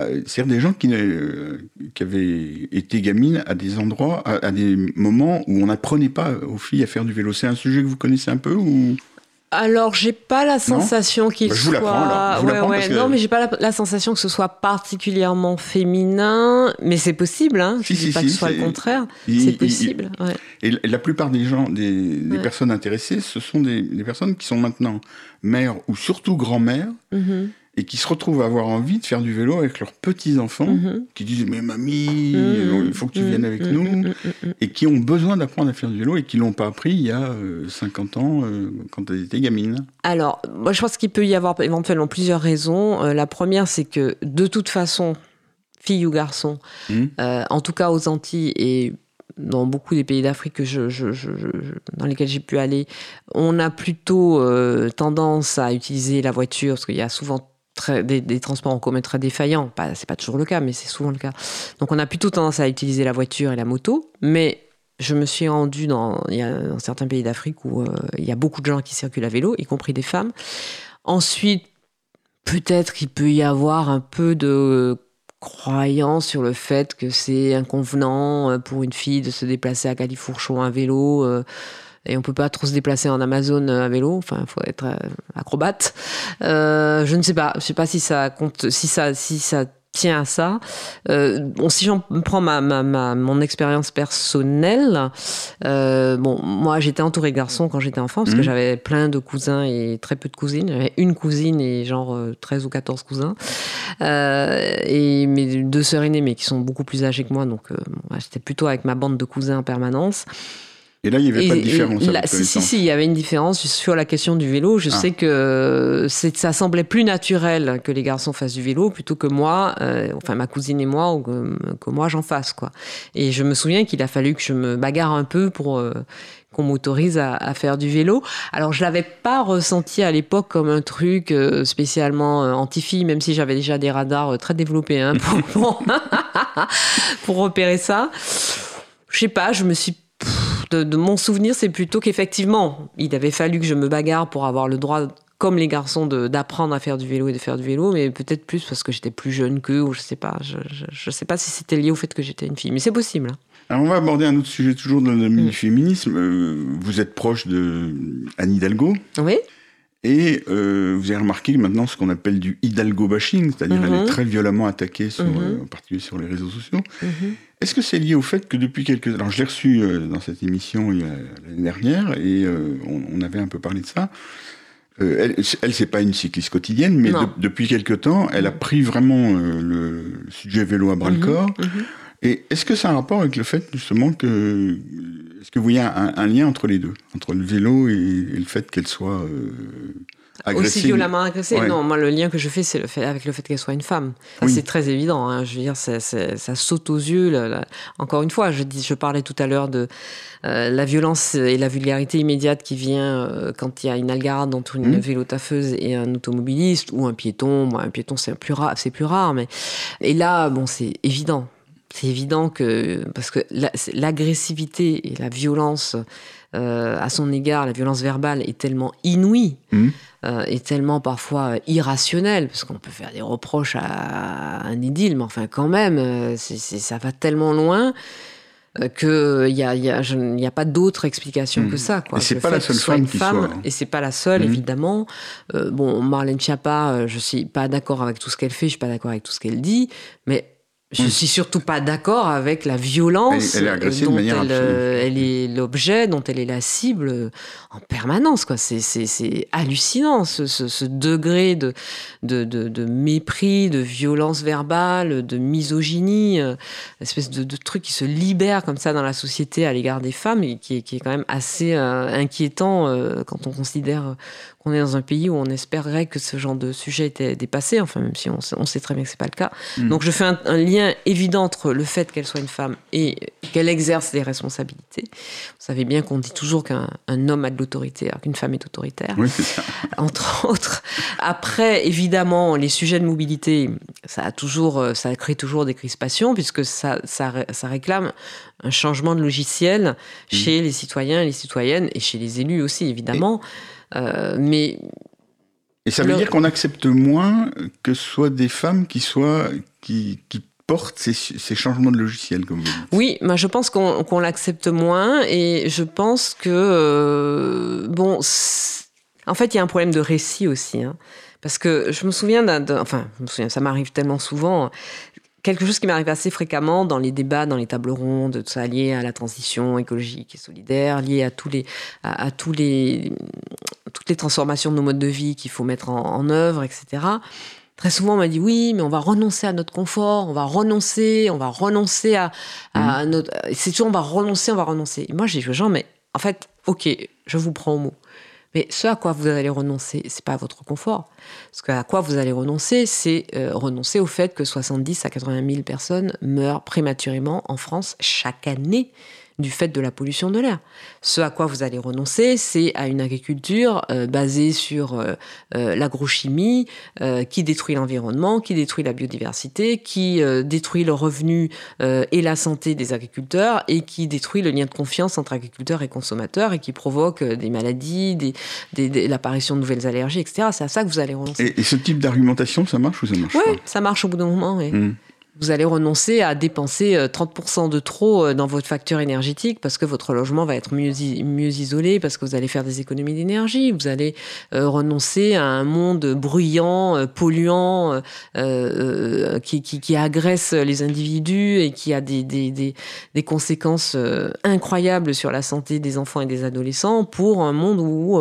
Euh, c'est-à-dire des gens qui, euh, qui, avaient été gamines à des endroits, à, des moments où on n'apprenait pas aux filles à faire du vélo. C'est un sujet que vous connaissez un peu ou? Alors, j'ai pas la sensation qu'il bah, soit. ouais, ouais. Non, mais j'ai pas la, sensation que ce soit particulièrement féminin, mais c'est possible. Hein. Je dis pas que ce soit le contraire. C'est possible. ouais. Et la plupart des gens, des, des personnes intéressées, ce sont des, des, personnes qui sont maintenant mères ou surtout grand-mères. Mm-hmm et qui se retrouvent à avoir envie de faire du vélo avec leurs petits-enfants, mhm. qui disent Mais mamie, mhm. il faut que tu viennes avec nous, mhm. et qui ont besoin d'apprendre à faire du vélo et qui ne l'ont pas appris il y a 50 euh, ans euh, quand elles étaient gamines. Alors, moi je pense qu'il peut y avoir éventuellement plusieurs raisons. Euh, la première, c'est que de toute façon, fille ou garçon, en tout cas aux Antilles et dans beaucoup des pays d'Afrique que je, je, je, dans lesquels j'ai pu aller, on a plutôt tendance à utiliser la voiture, parce qu'il y a souvent des, transports en commun très défaillants. Pas, c'est pas toujours le cas, mais c'est souvent le cas. Donc on a plutôt tendance à utiliser la voiture et la moto, mais je me suis rendue dans, certains pays d'Afrique où il y a beaucoup de gens qui circulent à vélo, y compris des femmes. Ensuite, peut-être qu'il peut y avoir un peu de croyance sur le fait que c'est inconvenant pour une fille de se déplacer à Califourchon à vélo et on peut pas trop se déplacer en Amazon à vélo. Enfin, il faut être acrobate. Euh, je ne sais pas. Je sais pas si ça compte, si ça, si ça tient à ça. Euh, bon, si j'en prends ma, ma, mon expérience personnelle, euh, bon, moi j'étais entourée de garçons quand j'étais enfant parce que mmh. j'avais plein de cousins et très peu de cousines. J'avais une cousine et genre 13 ou 14 cousins. et mes deux sœurs aînées, mais qui sont beaucoup plus âgées que moi, donc j'étais plutôt avec ma bande de cousins en permanence. Et là, il n'y avait pas de différence. si, si, si, il y avait une différence sur la question du vélo. Je ah. sais que ça semblait plus naturel que les garçons fassent du vélo plutôt que moi, euh, enfin ma cousine et moi, ou que, moi j'en fasse. quoi. Et je me souviens qu'il a fallu que je me bagarre un peu pour euh, qu'on m'autorise à, faire du vélo. Alors je l'avais pas ressenti à l'époque comme un truc euh, spécialement anti-fille, même si j'avais déjà des radars très développés hein, pour, pour repérer ça. Je sais pas, je me suis de, mon souvenir, c'est plutôt qu'effectivement, il avait fallu que je me bagarre pour avoir le droit comme les garçons d'apprendre à faire du vélo et de faire du vélo, mais peut-être plus parce que j'étais plus jeune qu'eux, ou je sais pas. Je, je, sais pas si c'était lié au fait que j'étais une fille, mais c'est possible. Hein. Alors on va aborder un autre sujet toujours dans le mm. féminisme. Euh, vous êtes proche de Anne Hidalgo. Oui. Et euh, vous avez remarqué maintenant ce qu'on appelle du Hidalgo bashing, c'est-à-dire elle est mhm. très violemment attaquée, sur, mhm. euh, en particulier sur les réseaux sociaux. Mhm. Est-ce que c'est lié au fait que depuis quelques... Alors je l'ai reçu euh, dans cette émission l'année dernière et on, avait un peu parlé de ça. elle, elle c'est pas une cycliste quotidienne, mais depuis quelques temps, elle a pris vraiment le sujet vélo à bras le corps. Et est-ce que ça a un rapport avec le fait justement que est-ce que vous voyez un, lien entre les deux, entre le vélo et, le fait qu'elle soit euh, agressive Aussi violemment agressée Non, moi le lien que je fais, c'est le fait, avec le fait qu'elle soit une femme. C'est très évident. Hein. Je veux dire, ça, saute aux yeux. Encore une fois, je, dis, je parlais tout à l'heure de euh, la violence et la vulgarité immédiate qui vient euh, quand il y a une algarade entre une mmh. vélo-taffeuse et un automobiliste ou un piéton. Moi, un piéton, c'est plus rare, c'est plus rare, mais et là, bon, c'est évident c'est évident que parce que l'agressivité et la violence euh, à son égard, la violence verbale est tellement inouïe, mmh. euh, est tellement parfois irrationnelle, parce qu'on peut faire des reproches à un idylle, mais enfin quand même, euh, ça va tellement loin qu'il n'y a, y a, a, pas d'autre explication que mmh. ça. Quoi. Et c'est pas la seule femme qui soit. Et c'est pas la seule, mmh. évidemment. bon, Marlène Schiappa, je suis pas d'accord avec tout ce qu'elle fait, je suis pas d'accord avec tout ce qu'elle dit, mais je suis surtout pas d'accord avec la violence elle, est dont euh, elle, est l'objet, dont elle est la cible euh, en permanence. Quoi. C'est, c'est, hallucinant ce, ce, degré de, de, de, mépris, de violence verbale, de misogynie, euh, espèce de, de, truc qui se libère comme ça dans la société à l'égard des femmes et qui est quand même assez inquiétant quand on considère on est dans un pays où on espérerait que ce genre de sujet était dépassé, enfin même si on, sait très bien que c'est pas le cas. Mm. Donc je fais un, lien évident entre le fait qu'elle soit une femme et qu'elle exerce des responsabilités. Vous savez bien qu'on dit toujours qu'un homme a de l'autorité alors qu'une femme est autoritaire, oui, ça. entre autres. Après, évidemment, les sujets de mobilité, ça a toujours, ça crée toujours des crispations puisque ça, ça, ça réclame un changement de logiciel mm. chez les citoyens et les citoyennes et chez les élus aussi, évidemment. Euh, mais et ça veut dire qu'on accepte moins que ce soit des femmes qui soient qui, qui portent ces, ces, changements de logiciel, comme vous dites. Oui, moi je pense qu'on l'accepte moins et je pense que euh, bon, en fait il y a un problème de récit aussi. Hein, parce que je me souviens d'un, enfin, je me souviens, ça m'arrive tellement souvent quelque chose qui m'arrive assez fréquemment dans les débats, dans les tables rondes, tout ça lié à la transition écologique et solidaire, lié à tous les, à, tous les, toutes les transformations de nos modes de vie qu'il faut mettre en, œuvre, etc. Très souvent, on m'a dit oui, mais on va renoncer à notre confort, on va renoncer, on va renoncer à, à mmh. notre. C'est toujours on va renoncer, on va renoncer. moi, j'ai dit aux gens, mais en fait, ok, je vous prends au mot. Mais ce à quoi vous allez renoncer, c'est pas votre confort. Ce à quoi vous allez renoncer, c'est euh, renoncer au fait que 70 à 80 000 personnes meurent prématurément en France chaque année du fait de la pollution de l'air. Ce à quoi vous allez renoncer, c'est à une agriculture euh, basée sur euh, euh, l'agrochimie qui détruit l'environnement, qui détruit la biodiversité, qui détruit le revenu et la santé des agriculteurs et qui détruit le lien de confiance entre agriculteurs et consommateurs et qui provoque des maladies, des, l'apparition de nouvelles allergies, etc. C'est à ça que vous allez renoncer. Et, ce type d'argumentation, ça marche ou ça marche Oui, ça marche au bout d'un moment. Mmh vous allez renoncer à dépenser 30% euh, de trop euh, dans votre facture énergétique parce que votre logement va être mieux, mieux isolé, parce que vous allez faire des économies d'énergie. Vous allez euh, renoncer à un monde bruyant, polluant, qui, qui, qui, agresse les individus et qui a des, des, des, des, conséquences incroyables sur la santé des enfants et des adolescents pour un monde où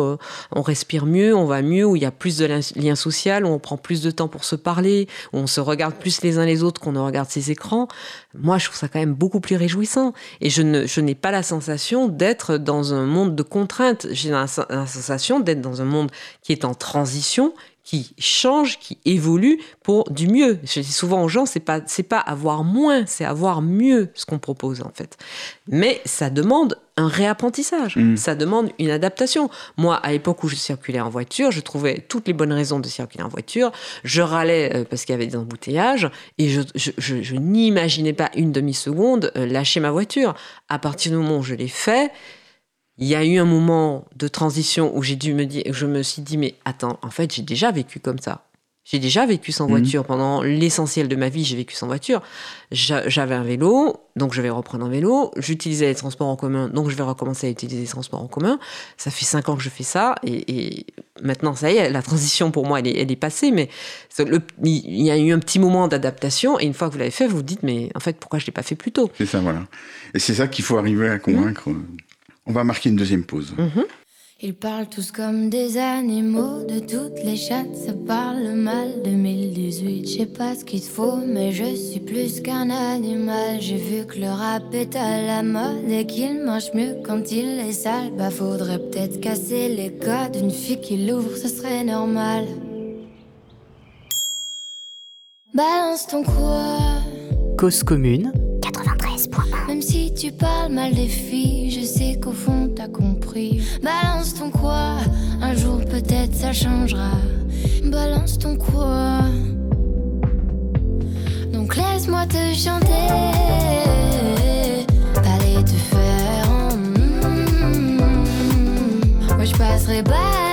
on respire mieux, on va mieux, où il y a plus de liens sociaux, où on prend plus de temps pour se parler, où on se regarde plus les uns les autres qu'on regarde ces écrans, moi je trouve ça quand même beaucoup plus réjouissant. Et je, ne, je n'ai pas la sensation d'être dans un monde de contraintes. J'ai la, sensation d'être dans un monde qui est en transition, qui change, qui évolue pour du mieux. Je dis souvent aux gens, c'est pas c'est pas avoir moins, c'est avoir mieux ce qu'on propose en fait. Mais ça demande un réapprentissage, mm. ça demande une adaptation. Moi, à l'époque où je circulais en voiture, je trouvais toutes les bonnes raisons de circuler en voiture. Je râlais euh, parce qu'il y avait des embouteillages et je, je, je, n'imaginais pas une demi-seconde euh, lâcher ma voiture. À partir du moment où je l'ai fait, il y a eu un moment de transition où j'ai dû me dire, je me suis dit, mais attends, en fait, j'ai déjà vécu comme ça. J'ai déjà vécu sans mhm. voiture. Pendant l'essentiel de ma vie, j'ai vécu sans voiture. J'avais un vélo, donc je vais reprendre un vélo. J'utilisais les transports en commun, donc je vais recommencer à utiliser les transports en commun. Ça fait cinq ans que je fais ça. Et, maintenant, ça y est, la transition pour moi, elle est, elle est passée. Mais il y a eu un petit moment d'adaptation. Et une fois que vous l'avez fait, vous vous dites, mais en fait, pourquoi je ne l'ai pas fait plus tôt? C'est ça, voilà. Et c'est ça qu'il faut arriver à convaincre. On va marquer une deuxième pause. Mhm. Ils parlent tous comme des animaux, de toutes les chattes, ça parle mal. 2018, je sais pas ce qu'il faut, mais je suis plus qu'un animal. J'ai vu que le rap est à la mode et qu'il mange mieux quand il est sale. Bah, faudrait peut-être casser les codes. Une fille qui l'ouvre, ce serait normal. Balance ton quoi Cause commune même si tu parles mal des filles, je sais qu'au fond t'as compris. Balance ton quoi, un jour peut-être ça changera. Balance ton quoi. Donc laisse-moi te chanter. Allez te faire. Pas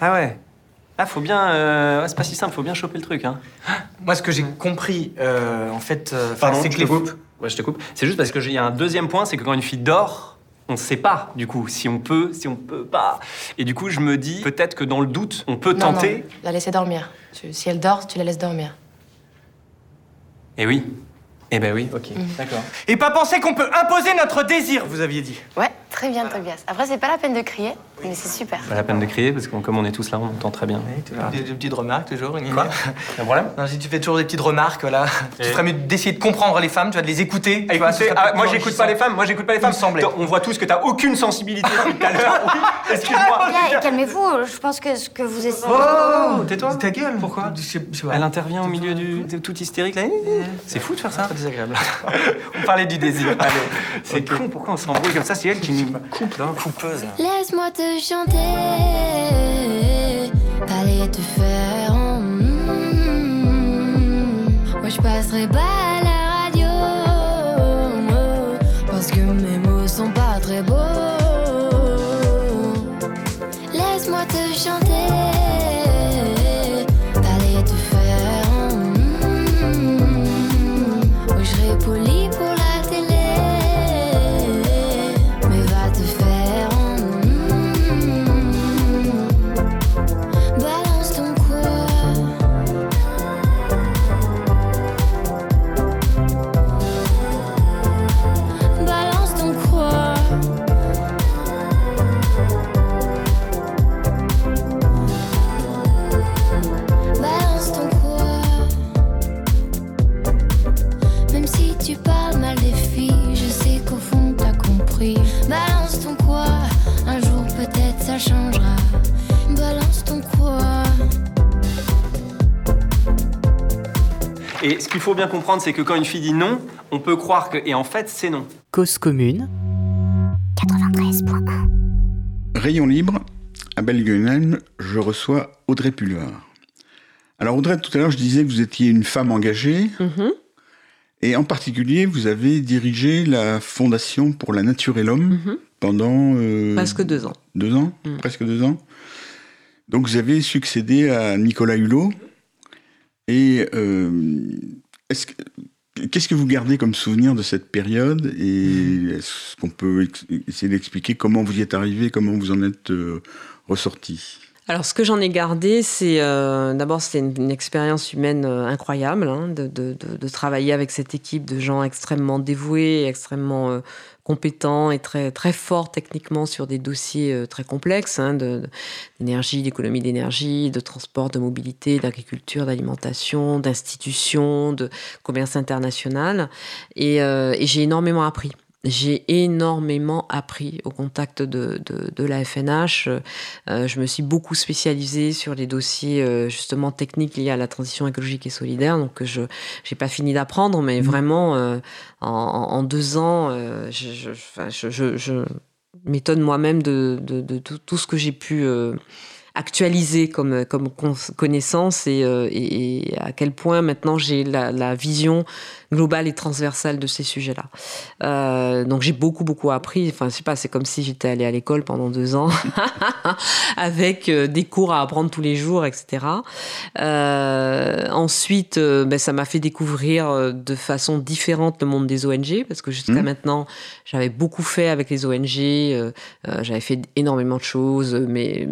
Ah ouais. Ah, faut bien. Euh... c'est pas si simple, faut bien choper le truc. Hein. Moi, ce que j'ai compris, euh, en fait. Euh, Pardon, c'est que je te coupe. Ouais, je te coupe. C'est juste parce que y a un deuxième point, c'est que quand une fille dort, on ne sait pas, du coup, si on peut, si on peut pas. Et du coup, je me dis, peut-être que dans le doute, on peut tenter. Non, la laisser dormir. si elle dort, tu la laisses dormir. Eh oui. Eh ben oui, ok, mhm. d'accord. Et pas penser qu'on peut imposer notre désir, vous aviez dit. Ouais, Très bien, Tobias. Après, c'est pas la peine de crier, mais c'est super. Pas la peine de crier, parce que comme on est tous là, on entend très bien. tu fais des, petites remarques toujours. Quoi un problème non, Si tu fais toujours des petites remarques, voilà. Tu ferais mieux d'essayer de comprendre les femmes, tu vas de les écouter. Tu vois, ah, moi, j'écoute pas les femmes. Moi, j'écoute pas les femmes. On voit tous que t'as aucune sensibilité l'heure. Excuse-moi. Calmez-vous, je pense que ce que vous essayez. Oh, oh, oh tais-toi. Ta gueule. Pourquoi Elle intervient au milieu du tout hystérique là. C'est fou de faire ça. C'est désagréable. on parlait du désir. C'est con, pourquoi on s'embrouille comme ça C'est elle qui coupe, coupeuse. Laisse-moi te chanter, aller te faire. Moi je passerai pas à la radio, parce que Et ce qu'il faut bien comprendre, c'est que quand une fille dit non, on peut croire que. Et en fait, c'est non. Cause commune. 93.1. Rayon libre, à Belguenem, je reçois Audrey Pulvar. Alors, Audrey, tout à l'heure, je disais que vous étiez une femme engagée. Mm-hmm. Et en particulier, vous avez dirigé la Fondation pour la Nature et l'Homme mm-hmm. pendant. Euh, presque deux ans. Deux ans Mm. Presque deux ans. Donc, vous avez succédé à Nicolas Hulot. Et euh, est-ce que, qu'est-ce que vous gardez comme souvenir de cette période Et est-ce qu'on peut essayer d'expliquer comment vous y êtes arrivé, comment vous en êtes euh, ressorti? Alors, ce que j'en ai gardé, c'est euh, d'abord, c'était une, une expérience humaine euh, incroyable hein, de, de- de- de travailler avec cette équipe de gens extrêmement dévoués, extrêmement compétents et très, forts techniquement sur des dossiers euh, très complexes hein, d'énergie, d'économie d'énergie, de transport, de mobilité, d'agriculture, d'alimentation, d'institutions, de commerce international. Et, euh, et j'ai énormément appris. J'ai énormément appris au contact de, de, de la FNH. Euh, je me suis beaucoup spécialisée sur les dossiers euh, justement techniques liés à la transition écologique et solidaire. Donc je j'ai pas fini d'apprendre, mais vraiment euh, en, en- deux ans, euh, je, je, m'étonne moi-même de, de, tout ce que j'ai pu actualiser comme, comme con- connaissance et, euh, et, et à quel point maintenant j'ai la, la vision globale et transversale de ces sujets-là. Euh, donc j'ai beaucoup beaucoup appris. Enfin, je sais pas, c'est comme si j'étais allée à l'école pendant deux ans avec euh, des cours à apprendre tous les jours, etc. Euh, ensuite, ben, ça m'a fait découvrir de façon différente le monde des ONG parce que jusqu'à Mhm. maintenant, j'avais beaucoup fait avec les ONG. euh, j'avais fait énormément de choses, mais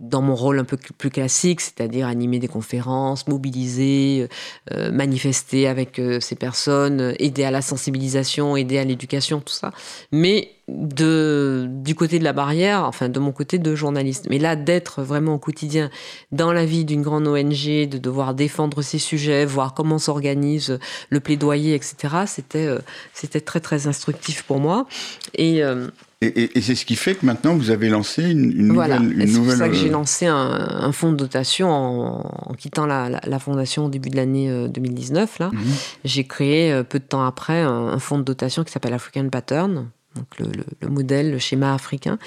dans mon rôle un peu plus classique, c'est-à-dire animer des conférences, mobiliser, euh, manifester avec euh, ces personnes, euh, aider à la sensibilisation, aider à l'éducation, tout ça. Mais de, du côté de la barrière, enfin de mon côté de journaliste. Mais là, d'être vraiment au quotidien dans la vie d'une grande ONG, de devoir défendre ces sujets, voir comment s'organise le plaidoyer, etc., c'était euh, c'était très très instructif pour moi. Et euh, Et, et- et c'est ce qui fait que maintenant vous avez lancé une, une voilà, nouvelle. C'est pour ça que j'ai euh, lancé un, un fonds de dotation en, en quittant la, la- la fondation au début de l'année euh, 2019. Là. Mhm. J'ai créé euh, peu de temps après un, un fonds de dotation qui s'appelle African Pattern. Donc le, le- le modèle, le schéma africain,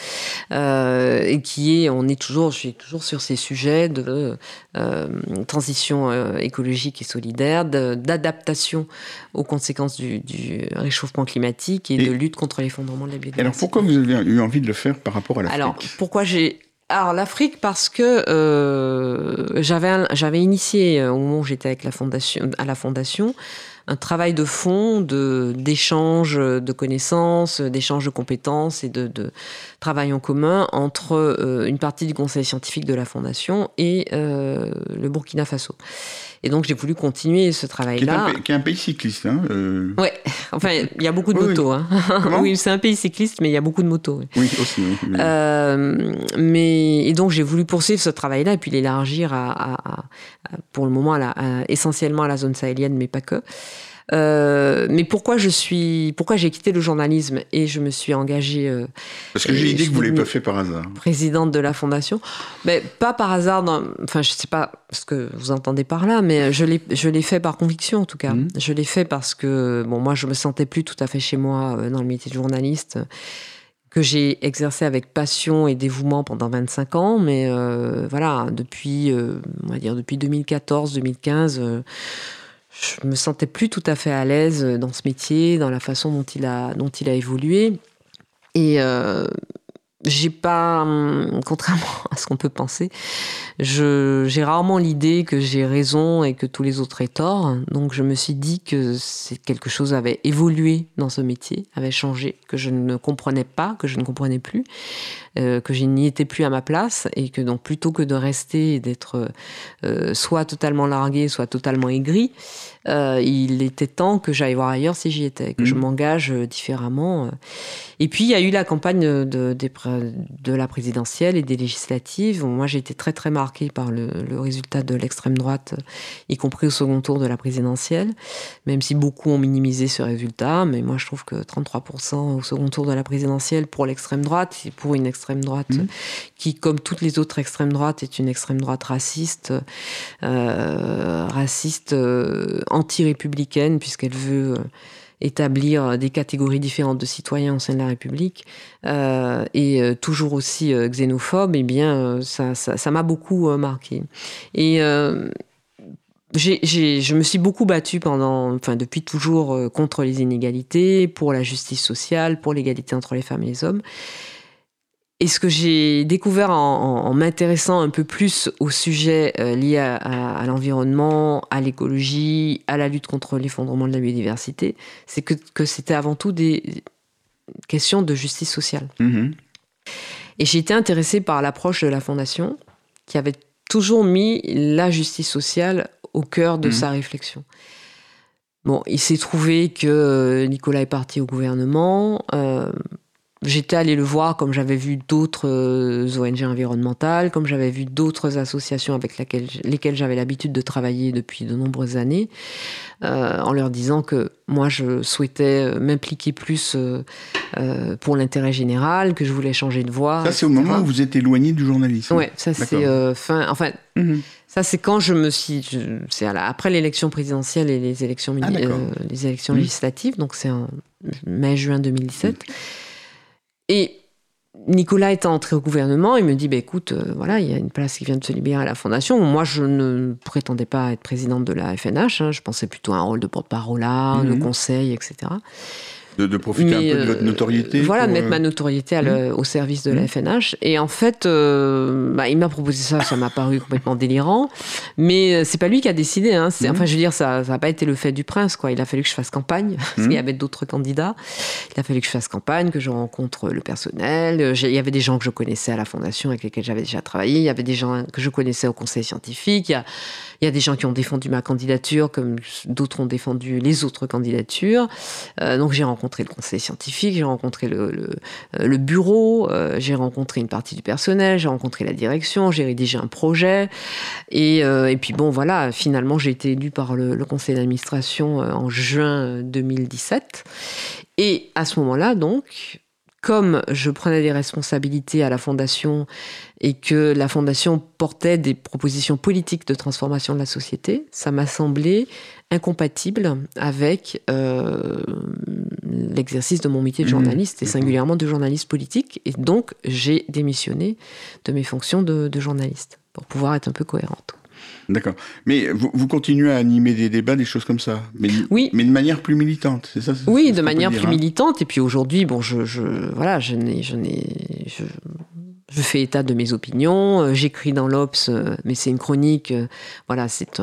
euh, et qui est, on est toujours, je suis toujours sur ces sujets de euh, transition euh, écologique et solidaire, d'adaptation aux conséquences du, du réchauffement climatique et, Et- de lutte contre l'effondrement de la biodiversité. alors pourquoi vous avez eu envie de le faire par rapport à l'Afrique? Alors, pourquoi j'ai. Alors, l'Afrique, parce que euh, j'avais j'avais initié, au moment où j'étais avec la fondation, à la Fondation, un travail de fond, de- d'échange de, connaissances, d'échange de compétences et de, de travail en commun entre euh, une partie du conseil scientifique de la Fondation et euh, le Burkina Faso. Et donc j'ai voulu continuer ce travail-là. Qui, est un pays cycliste. Hein, euh... Ouais, enfin il y a beaucoup de motos. Hein. Oui, c'est un pays cycliste, mais il y a beaucoup de motos. Oui, aussi. Euh, mais et donc j'ai voulu poursuivre ce travail-là et puis l'élargir à, pour le moment à essentiellement à la zone sahélienne, mais pas que. Euh, mais pourquoi je suis, pourquoi j'ai quitté le journalisme et je me suis engagée. Euh, Parce que j'ai l'idée que vous l'avez pas fait par hasard. Présidente de la fondation, mais pas par hasard. enfin, je sais pas ce que vous entendez par là, mais je l'ai, je l'ai fait par conviction en tout cas. Mmh. Je l'ai fait parce que bon, moi, je me sentais plus tout à fait chez moi euh, dans le métier de journaliste que j'ai exercé avec passion et dévouement pendant 25 ans, mais voilà, depuis, on va dire depuis 2014-2015 je me sentais plus tout à fait à l'aise dans ce métier, dans la façon dont il a, dont il a évolué. Et euh, j'ai pas, hum, contrairement à ce qu'on peut penser, j'ai rarement l'idée que j'ai raison et que tous les autres aient tort. Donc je me suis dit que quelque chose avait évolué dans ce métier, avait changé, que je ne comprenais pas, que je ne comprenais plus, euh, que je n'y étais plus à ma place et que donc plutôt que de rester et d'être euh, soit totalement largué, soit totalement aigri, euh, il était temps que j'aille voir ailleurs si j'y étais, que je mmh. m'engage différemment. Et puis, il y a eu la campagne de, de, la présidentielle et des législatives. Moi, j'ai été très, très marquée par le, résultat de l'extrême droite, y compris au second tour de la présidentielle, même si beaucoup ont minimisé ce résultat. Mais moi, je trouve que 33% au second tour de la présidentielle pour l'extrême droite, et pour une extrême droite mmh. qui, comme toutes les autres extrêmes droites, est une extrême droite raciste, euh, raciste anti-républicaine, puisqu'elle veut euh, établir des catégories différentes de citoyens au sein de la République, euh, et euh, toujours aussi xénophobe, eh bien, ça m'a beaucoup marqué. Et je me suis beaucoup battue pendant, enfin depuis toujours contre les inégalités, pour la justice sociale, pour l'égalité entre les femmes et les hommes. Et ce que j'ai découvert en, m'intéressant un peu plus au sujet euh, lié à, l'environnement, à l'écologie, à la lutte contre l'effondrement de la biodiversité, c'est que, c'était avant tout des questions de justice sociale. Mm-hmm. Et j'ai été intéressée par l'approche de la Fondation, qui avait toujours mis la justice sociale au cœur de mm-hmm. sa réflexion. Bon, il s'est trouvé que Nicolas est parti au gouvernement. Euh, J'étais allée le voir comme j'avais vu d'autres euh, ONG environnementales, comme j'avais vu d'autres associations avec lesquelles j'avais l'habitude de travailler depuis de nombreuses années, euh, en leur disant que moi je souhaitais euh, m'impliquer plus pour l'intérêt général, que je voulais changer de voie. Ça c'est au moment où vous êtes éloigné du journalisme. Oui, ça c'est fin. Enfin. Mhm. Ça, c'est quand je me suis. C'est après l'élection présidentielle et les élections, ah, les élections mhm. législatives, donc c'est en mai-juin 2017. Et Nicolas étant entré au gouvernement, il me dit bah, écoute, euh, voilà, il y a une place qui vient de se libérer à la Fondation. Moi, je ne prétendais pas être présidente de la FNH. Hein. je pensais plutôt à un rôle de porte-parole, de mhm. conseil, etc. De, profiter un peu de votre euh, notoriété Voilà, de mettre ma euh, notoriété mmh. au service de la FNH. Mmh. Et en fait, euh, bah, il m'a proposé ça, ça m'a paru complètement délirant. Mais c'est pas lui qui a décidé. Hein. Mmh. Enfin, je veux dire, ça n'a pas été le fait du prince. Quoi. Il a fallu que je fasse campagne, parce qu'il y avait d'autres candidats. Il a fallu que je fasse campagne, que je rencontre le personnel. Il y avait des gens que je connaissais à la Fondation, avec lesquels j'avais déjà travaillé. Il y avait des gens que je connaissais au conseil scientifique. Il y a, il y a des gens qui ont défendu ma candidature, comme d'autres ont défendu les autres candidatures. donc j'ai rencontré rencontré le conseil scientifique, j'ai rencontré le, euh, bureau, euh, j'ai rencontré une partie du personnel, j'ai rencontré la direction, j'ai rédigé un projet. Et, euh, puis bon, voilà, finalement, j'ai été élu par le conseil d'administration en juin 2017. Et à ce moment-là, donc, comme je prenais des responsabilités à la fondation et que la fondation portait des propositions politiques de transformation de la société, ça m'a semblé incompatible avec euh, l'exercice de mon métier de mmh. journaliste et singulièrement de journaliste politique. Et donc, j'ai démissionné de mes fonctions de, journaliste pour pouvoir être un peu cohérente. D'accord. Mais vous, continuez à animer des débats, des choses comme ça mais, Oui. Mais de manière plus militante, c'est ça Oui, de manière plus hein militante. Et puis aujourd'hui, bon, je, je, voilà, je n'ai, je n'ai, je, je fais état de mes opinions, euh, j'écris dans l'Obs, euh, mais c'est une chronique, euh, voilà, c'est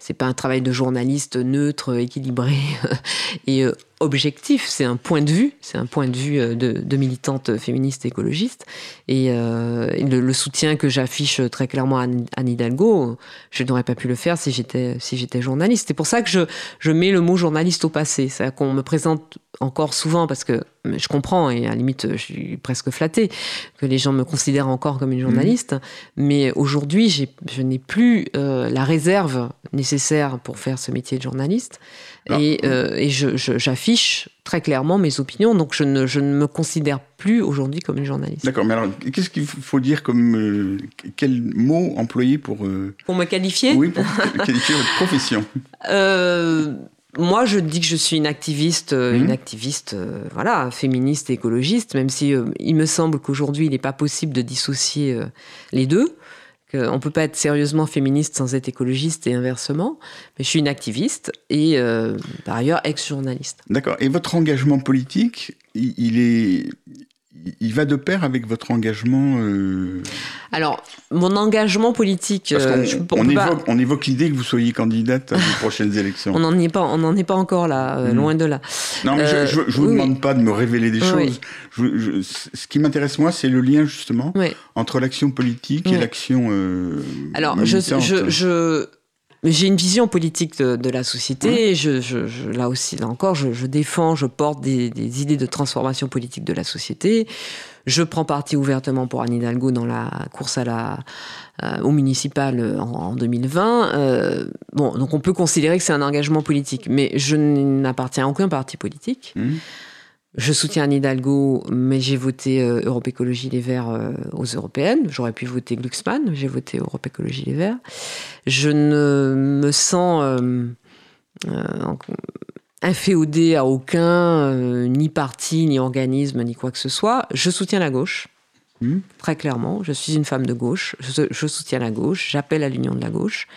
c'est pas un travail de journaliste neutre, équilibré et objectif, c'est un point de vue, c'est un point de vue de, militante féministe écologiste. Et euh, le, soutien que j'affiche très clairement à Anne Hidalgo, je n'aurais pas pu le faire si j'étais si j'étais journaliste. C'est pour ça que je, je mets le mot journaliste au passé. C'est qu'on me présente encore souvent parce que je comprends et à la limite je suis presque flattée que les gens me considèrent encore comme une journaliste. Mmh. Mais aujourd'hui, je n'ai plus euh, la réserve nécessaire pour faire ce métier de journaliste et, euh, et j'affiche très clairement mes opinions. Donc je ne, je ne me considère plus aujourd'hui comme une journaliste. D'accord, mais alors qu'est-ce qu'il faut dire comme. Euh, quel mot employer pour. pour me qualifier? Oui, pour qualifier votre profession? Moi, je dis que je suis une activiste, euh, une mmh. activiste, euh, voilà, féministe et écologiste, même si euh, il me semble qu'aujourd'hui, il n'est pas possible de dissocier les deux. On ne peut pas être sérieusement féministe sans être écologiste et inversement. Mais je suis une activiste et par ailleurs ex-journaliste. D'accord. Et votre engagement politique, il est, il va de pair avec votre engagement euh, Alors, mon engagement politique. Euh, on, évoque, l'idée que vous soyez candidate aux prochaines élections. on n'en est pas, on est pas encore là, euh, hmm. loin de là. Non, mais je, ne vous demande pas de me révéler des choses. ce qui m'intéresse moi, c'est le lien justement entre l'action politique et l'action. Alors, je, je j'ai une vision politique de, la société. Je, là aussi, là encore, je, défends, je porte des, idées de transformation politique de la société. Je prends parti ouvertement pour Anne Hidalgo dans la course à la, euh, au municipal en, 2020. Euh, bon, donc on peut considérer que c'est un engagement politique, mais je n'appartiens à aucun parti politique. Mmh. Je soutiens Anne Hidalgo, mais j'ai voté euh, Europe Écologie Les Verts euh, aux européennes. J'aurais pu voter Glucksmann, j'ai voté Europe Écologie Les Verts. Je ne me sens euh, inféodée à aucun, ni parti, ni organisme, ni quoi que ce soit. Je soutiens la gauche. Hmm. Très clairement, je suis une femme de gauche, je, soutiens la gauche, j'appelle à l'union de la gauche,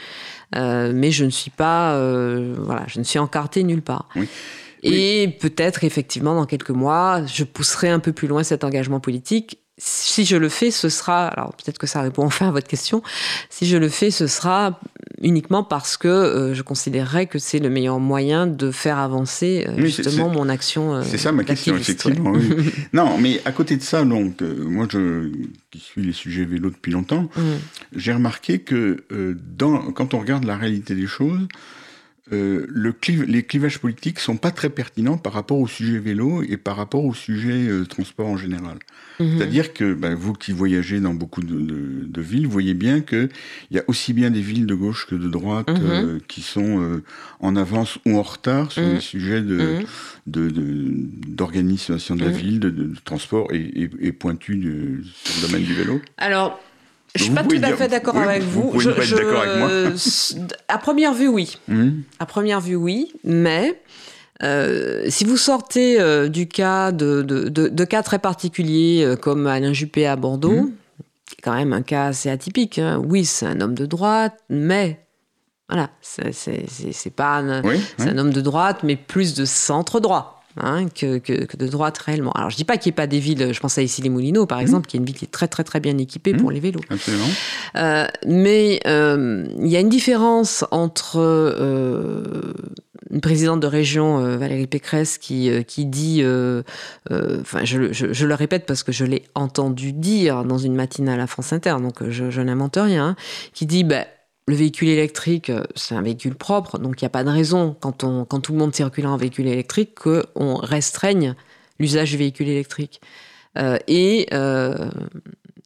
mais je ne suis pas, voilà, je ne suis encartée nulle part. Oui. Et peut-être, effectivement, dans quelques mois, je pousserai un peu plus loin cet engagement politique. Si je le fais, ce sera, alors peut-être que ça répond enfin à votre question, si je le fais, ce sera uniquement parce que euh, je considérerais que c'est le meilleur moyen de faire avancer euh, justement mon action. Euh, c'est ça ma question, effectivement. Oui. non, mais à côté de ça, donc, moi je, qui suis les sujets vélo depuis longtemps, mm. j'ai remarqué que dans, quand on regarde la réalité des choses, euh, le les clivages politiques sont pas très pertinents par rapport au sujet vélo et par rapport au sujet euh, transport en général. Mhm. C'est-à-dire que ben, vous qui voyagez dans beaucoup de, de, de villes, voyez bien qu'il y a aussi bien des villes de gauche que de droite mhm. euh, qui sont en avance ou en retard sur mhm. les sujets de, d'organisation de, la ville, de, transport et, et, pointu sur le domaine du vélo Alors, je suis pas tout à fait d'accord avec vous. je, pas être avec moi. à première vue, oui. Hmm. À première vue, oui. Mais euh, si vous sortez euh, du cas de, de, de, cas très particuliers euh, comme Alain Juppé à Bordeaux, hmm. qui est quand même un cas assez atypique. Hein. Oui, c'est un homme de droite, mais voilà, c'est pas un, un homme de droite, mais plus de centre droit. Hein, que, que, de droite réellement. Alors je dis pas qu'il n'y ait pas des villes, je pense à issy les Moulineaux par mmh. exemple, qui est une ville qui est très très très bien équipée pour mmh. les vélos. Absolument. Euh, mais euh, il y a une différence entre euh, une présidente de région, Valérie Pécresse, qui, qui dit, enfin je, je, le répète parce que je l'ai entendu dire dans une matinale à France Inter, donc je, je n'invente rien, hein, qui dit, ben, le véhicule électrique, euh, c'est un véhicule propre, donc il n'y a pas de raison, quand, on, quand tout le monde circule en véhicule électrique, qu'on restreigne l'usage du véhicule électrique. Euh, et euh,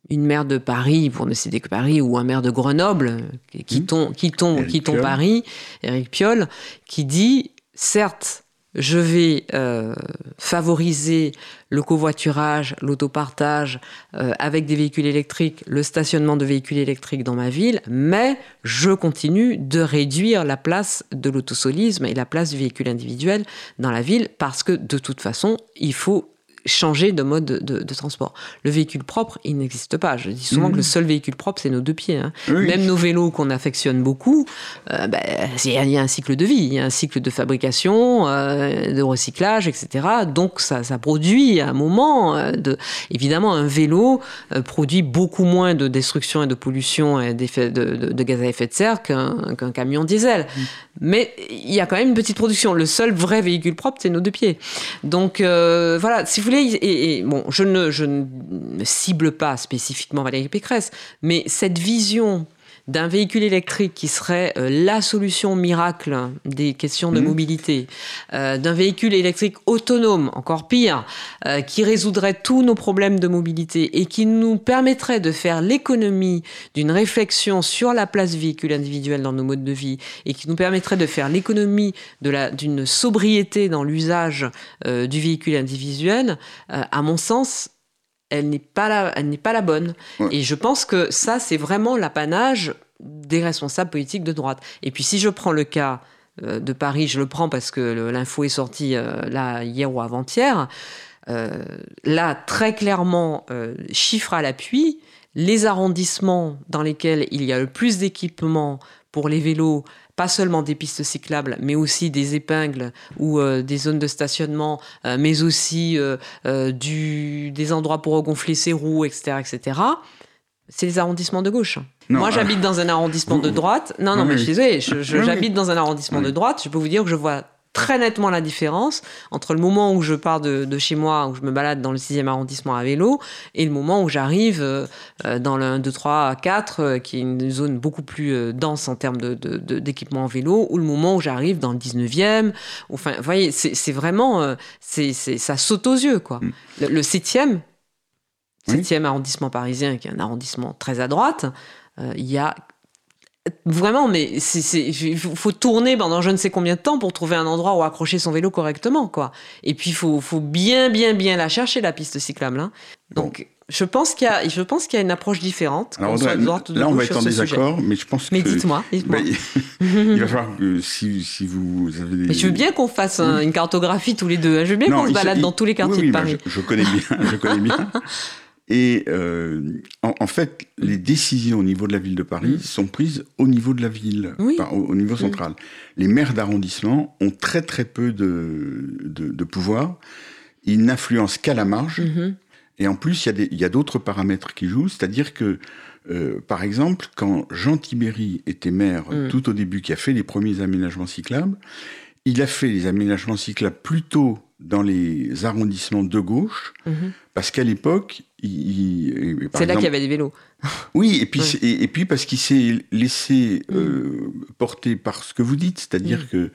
une maire de Paris, pour ne citer que Paris, ou un maire de Grenoble, qui mmh. qui qui Paris, Éric Piolle, qui dit, certes, je vais euh, favoriser le covoiturage, l'autopartage euh, avec des véhicules électriques, le stationnement de véhicules électriques dans ma ville, mais je continue de réduire la place de l'autosolisme et la place du véhicule individuel dans la ville parce que de toute façon, il faut changer de mode de, transport. Le véhicule propre, il n'existe pas. Je dis souvent que le seul véhicule propre, c'est nos deux pieds. Hein. Même nos vélos qu'on affectionne beaucoup, euh, ben, il y a un cycle de vie, il y a un cycle de fabrication, euh, de recyclage, etc. Donc ça, ça produit à un moment, euh, de, évidemment, un vélo produit beaucoup moins de destruction et de pollution et de, de, gaz à effet de serre qu'un camion diesel. Mhm. Mais il y a quand même une petite production. Le seul vrai véhicule propre, c'est nos deux pieds. Donc euh, voilà, si vous voulez, et, bon, je ne, je ne cible pas spécifiquement Valérie Pécresse, mais cette vision d'un véhicule électrique qui serait euh, la solution miracle des questions de mmh. mobilité, euh, d'un véhicule électrique autonome, encore pire, euh, qui résoudrait tous nos problèmes de mobilité et qui nous permettrait de faire l'économie d'une réflexion sur la place véhicule individuel dans nos modes de vie et qui nous permettrait de faire l'économie d'une sobriété dans l'usage du véhicule individuel, à mon sens, elle n'est pas la, elle n'est pas la bonne. Et je pense que ça, c'est vraiment l'apanage des responsables politiques de droite. Et puis si je prends le cas euh, de Paris, je le prends parce que l'info est sortie euh, là hier ou avant-hier. Euh, là, très clairement, chiffre à l'appui, les arrondissements dans lesquels il y a le plus d'équipements pour les vélos pas seulement des pistes cyclables, mais aussi des épingles ou euh, des zones de stationnement, euh, mais aussi euh, du, des endroits pour regonfler ses roues, etc., etc. C'est les arrondissements de gauche. Moi, j'habite dans un arrondissement de droite. Non, non, mais je suis désolée, j'habite dans un arrondissement de droite. Je peux vous dire que je vois très nettement la différence entre le moment où je pars de, chez moi, où je me balade dans le 6e arrondissement à vélo, et le moment où j'arrive euh, euh, dans le 1, 2, 3, 4, qui est une zone beaucoup plus euh, dense en termes d'équipement de, en vélo, ou le moment où j'arrive dans le 19e. Enfin, vous voyez, c'est vraiment, c'est ça saute aux yeux, quoi. Mm. Le, 7e, 7e arrondissement parisien, qui est un arrondissement très à droite, il y a Vraiment, mais il faut tourner pendant je ne sais combien de temps pour trouver un endroit où accrocher son vélo correctement, quoi. Et puis il faut, faut, bien, bien, bien la chercher la piste cyclable. Hein. Donc je pense qu'il y a, je pense qu'il y a une approche différente. Alors, là, on va être en désaccord, mais je pense que. Mais dites-moi, dites-moi. il va falloir que si, si vous avez. Des... Mais je veux bien qu'on fasse une cartographie tous les deux. Hein. Je veux bien qu'on se balade dans tous les quartiers de bah, Paris. je, connais bien, je connais bien. Et euh, en, fait, les décisions au niveau de la ville de Paris mm. sont prises au niveau de la ville, au, niveau mm. central. Les maires d'arrondissement ont très très peu de, de, pouvoir. Ils n'influencent qu'à la marge. Mm-hmm. Et en plus, il y a d'autres paramètres qui jouent, c'est-à-dire que, euh, par exemple, quand Jean Tibéry était maire mm. tout au début, qui a fait les premiers aménagements cyclables, il a fait les aménagements cyclables plutôt dans les arrondissements de gauche, mm-hmm. parce qu'à l'époque, c'est là qu'il y avait des vélos. Oui, et puis, et, puis parce qu'il s'est laissé mm. euh, porter par ce que vous dites, c'est-à-dire mm. que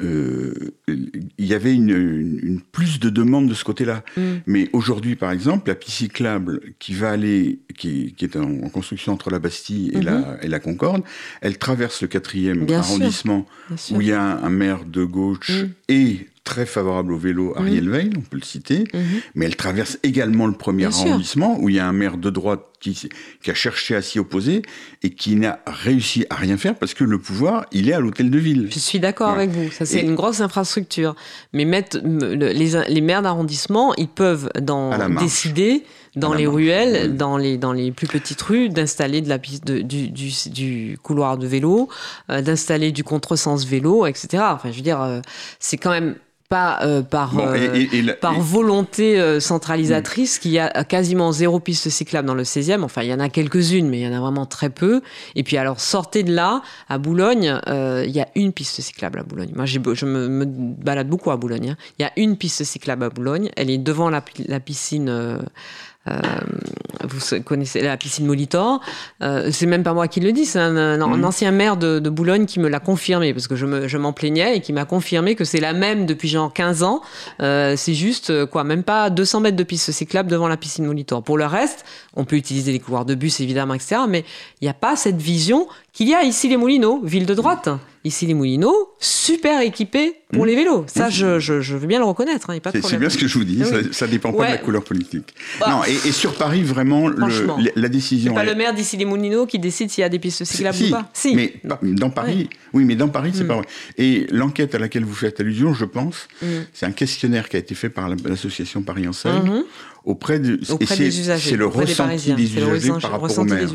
euh, il y avait une, plus de demande de ce côté-là. Mm. Mais aujourd'hui, par exemple, la piste cyclable qui va aller, qui, est en, construction entre la Bastille et, la, mm-hmm. et la Concorde, elle traverse le quatrième arrondissement où il y a un, maire de gauche et très favorable au vélo, Ariel Veil, on peut le citer, mhm. mais elle traverse également le premier arrondissement où il y a un maire de droite qui, qui a cherché à s'y opposer et qui n'a réussi à rien faire parce que le pouvoir, il est à l'hôtel de ville. Je suis d'accord avec vous, ça c'est une grosse infrastructure. Mais mettre les, les maires d'arrondissement, ils peuvent dans, décider dans les ruelles, dans, les, dans les plus petites rues, d'installer de la piste de, du, du, du, couloir de vélo, euh, d'installer du contresens vélo, etc. Enfin, je veux dire, euh, c'est quand même pas euh, par, euh, par volonté euh, centralisatrice, qu'il y a quasiment zéro piste cyclable dans le 16e. Enfin, il y en a quelques-unes, mais il y en a vraiment très peu. Et puis, alors, sortez de là, à Boulogne, il y a une piste cyclable à Boulogne. Moi, je me, me, balade beaucoup à Boulogne. Hein. Il y a une piste cyclable à Boulogne. Elle est devant la, la piscine euh, vous connaissez la piscine Molitor. Euh, c'est même pas moi qui le dis, c'est un, mhm. ancien maire de, Boulogne qui me l'a confirmé, parce que je m'en plaignais, et qui m'a confirmé que c'est la même depuis genre 15 ans. Euh, c'est juste, quoi, même pas 200 mètres de piste cyclable devant la piscine Molitor. Pour le reste, on peut utiliser les couloirs de bus, évidemment, etc. Mais il n'y a pas cette vision qu'il y a ici les Moulineaux, ville de droite. Ici les Moulineaux, super équipés pour mmh. les vélos. Ça, je, je, veux bien le reconnaître. Hein, c'est bien ce que je vous dis. Ça, ne dépend pas de la couleur politique. Bah, non, et, sur Paris, vraiment, la décision. C'est pas le maire d'ici les Moulineaux qui décide s'il y a des pistes cyclables ou pas. Si, mais dans Paris, oui, mais dans Paris, c'est mmh. pas vrai. Et l'enquête à laquelle vous faites allusion, je pense, mmh. c'est un questionnaire qui a été fait par l'association Paris en scène auprès, de, auprès des usagers. C'est le ressenti des usagers par rapport aux maires.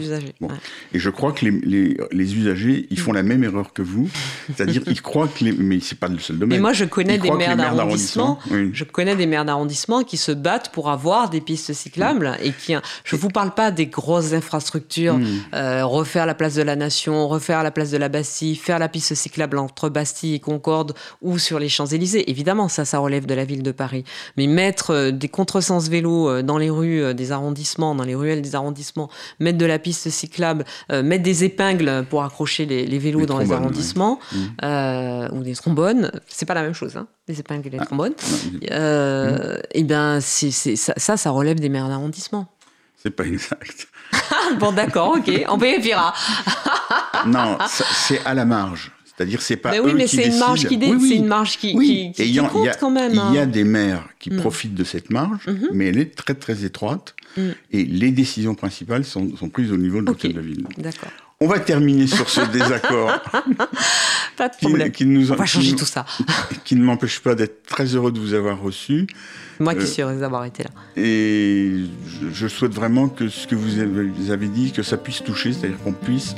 Et je crois que les, les, les usagers, ils font la même erreur que vous, c'est-à-dire ils croient que les, mais c'est pas le seul domaine. Mais moi, je connais des maires d'arrondissement. Je connais des maires d'arrondissement qui se battent pour avoir des pistes cyclables et qui. Je vous parle pas des grosses infrastructures, hmm. euh, refaire la place de la Nation, refaire la place de la Bastille, faire la piste cyclable entre Bastille et Concorde ou sur les Champs Élysées. Évidemment, ça, ça relève de la ville de Paris. Mais mettre euh, des contresens vélos euh, dans les rues des arrondissements, dans les ruelles des arrondissements, mettre de la piste cyclable, mettre des épingles pour accrocher les, vélos dans les arrondissements hmm. ou des trombones, c'est pas la même chose. Hein les épingles et les ah, trombones, euh, hmm. et eh c'est, ça, ça, relève des maires d'arrondissement. C'est pas exact. bon, d'accord, ok, on vérifiera. non, c'est à la marge. C'est-à-dire, c'est pas. Mais oui, mais c'est une marge qui, c'est une marge qui, qui, compte quand même. Il y a hein. des maires qui mm. profitent de cette marge, mm-hmm. mais elle est très très étroite. Mm. Et les décisions principales sont, sont prises au niveau de l'hôtel de la ville. D'accord. On va terminer sur ce désaccord. pas de problème. Qui, nous, On va changer tout ça. qui ne m'empêche pas d'être très heureux de vous avoir reçu. Moi qui euh, suis heureuse d'avoir été là. Et je, souhaite vraiment que ce que vous avez dit, que ça puisse toucher, c'est-à-dire qu'on puisse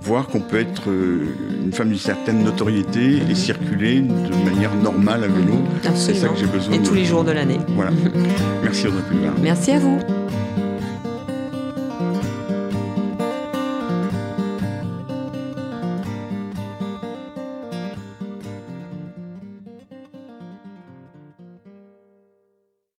voir qu'on peut être euh, une femme d'une certaine notoriété et circuler de manière normale à vélo. C'est ça que j'ai besoin. Et tous les jours de l'année. Voilà. Merci Audrey Pulvar. Merci à vous.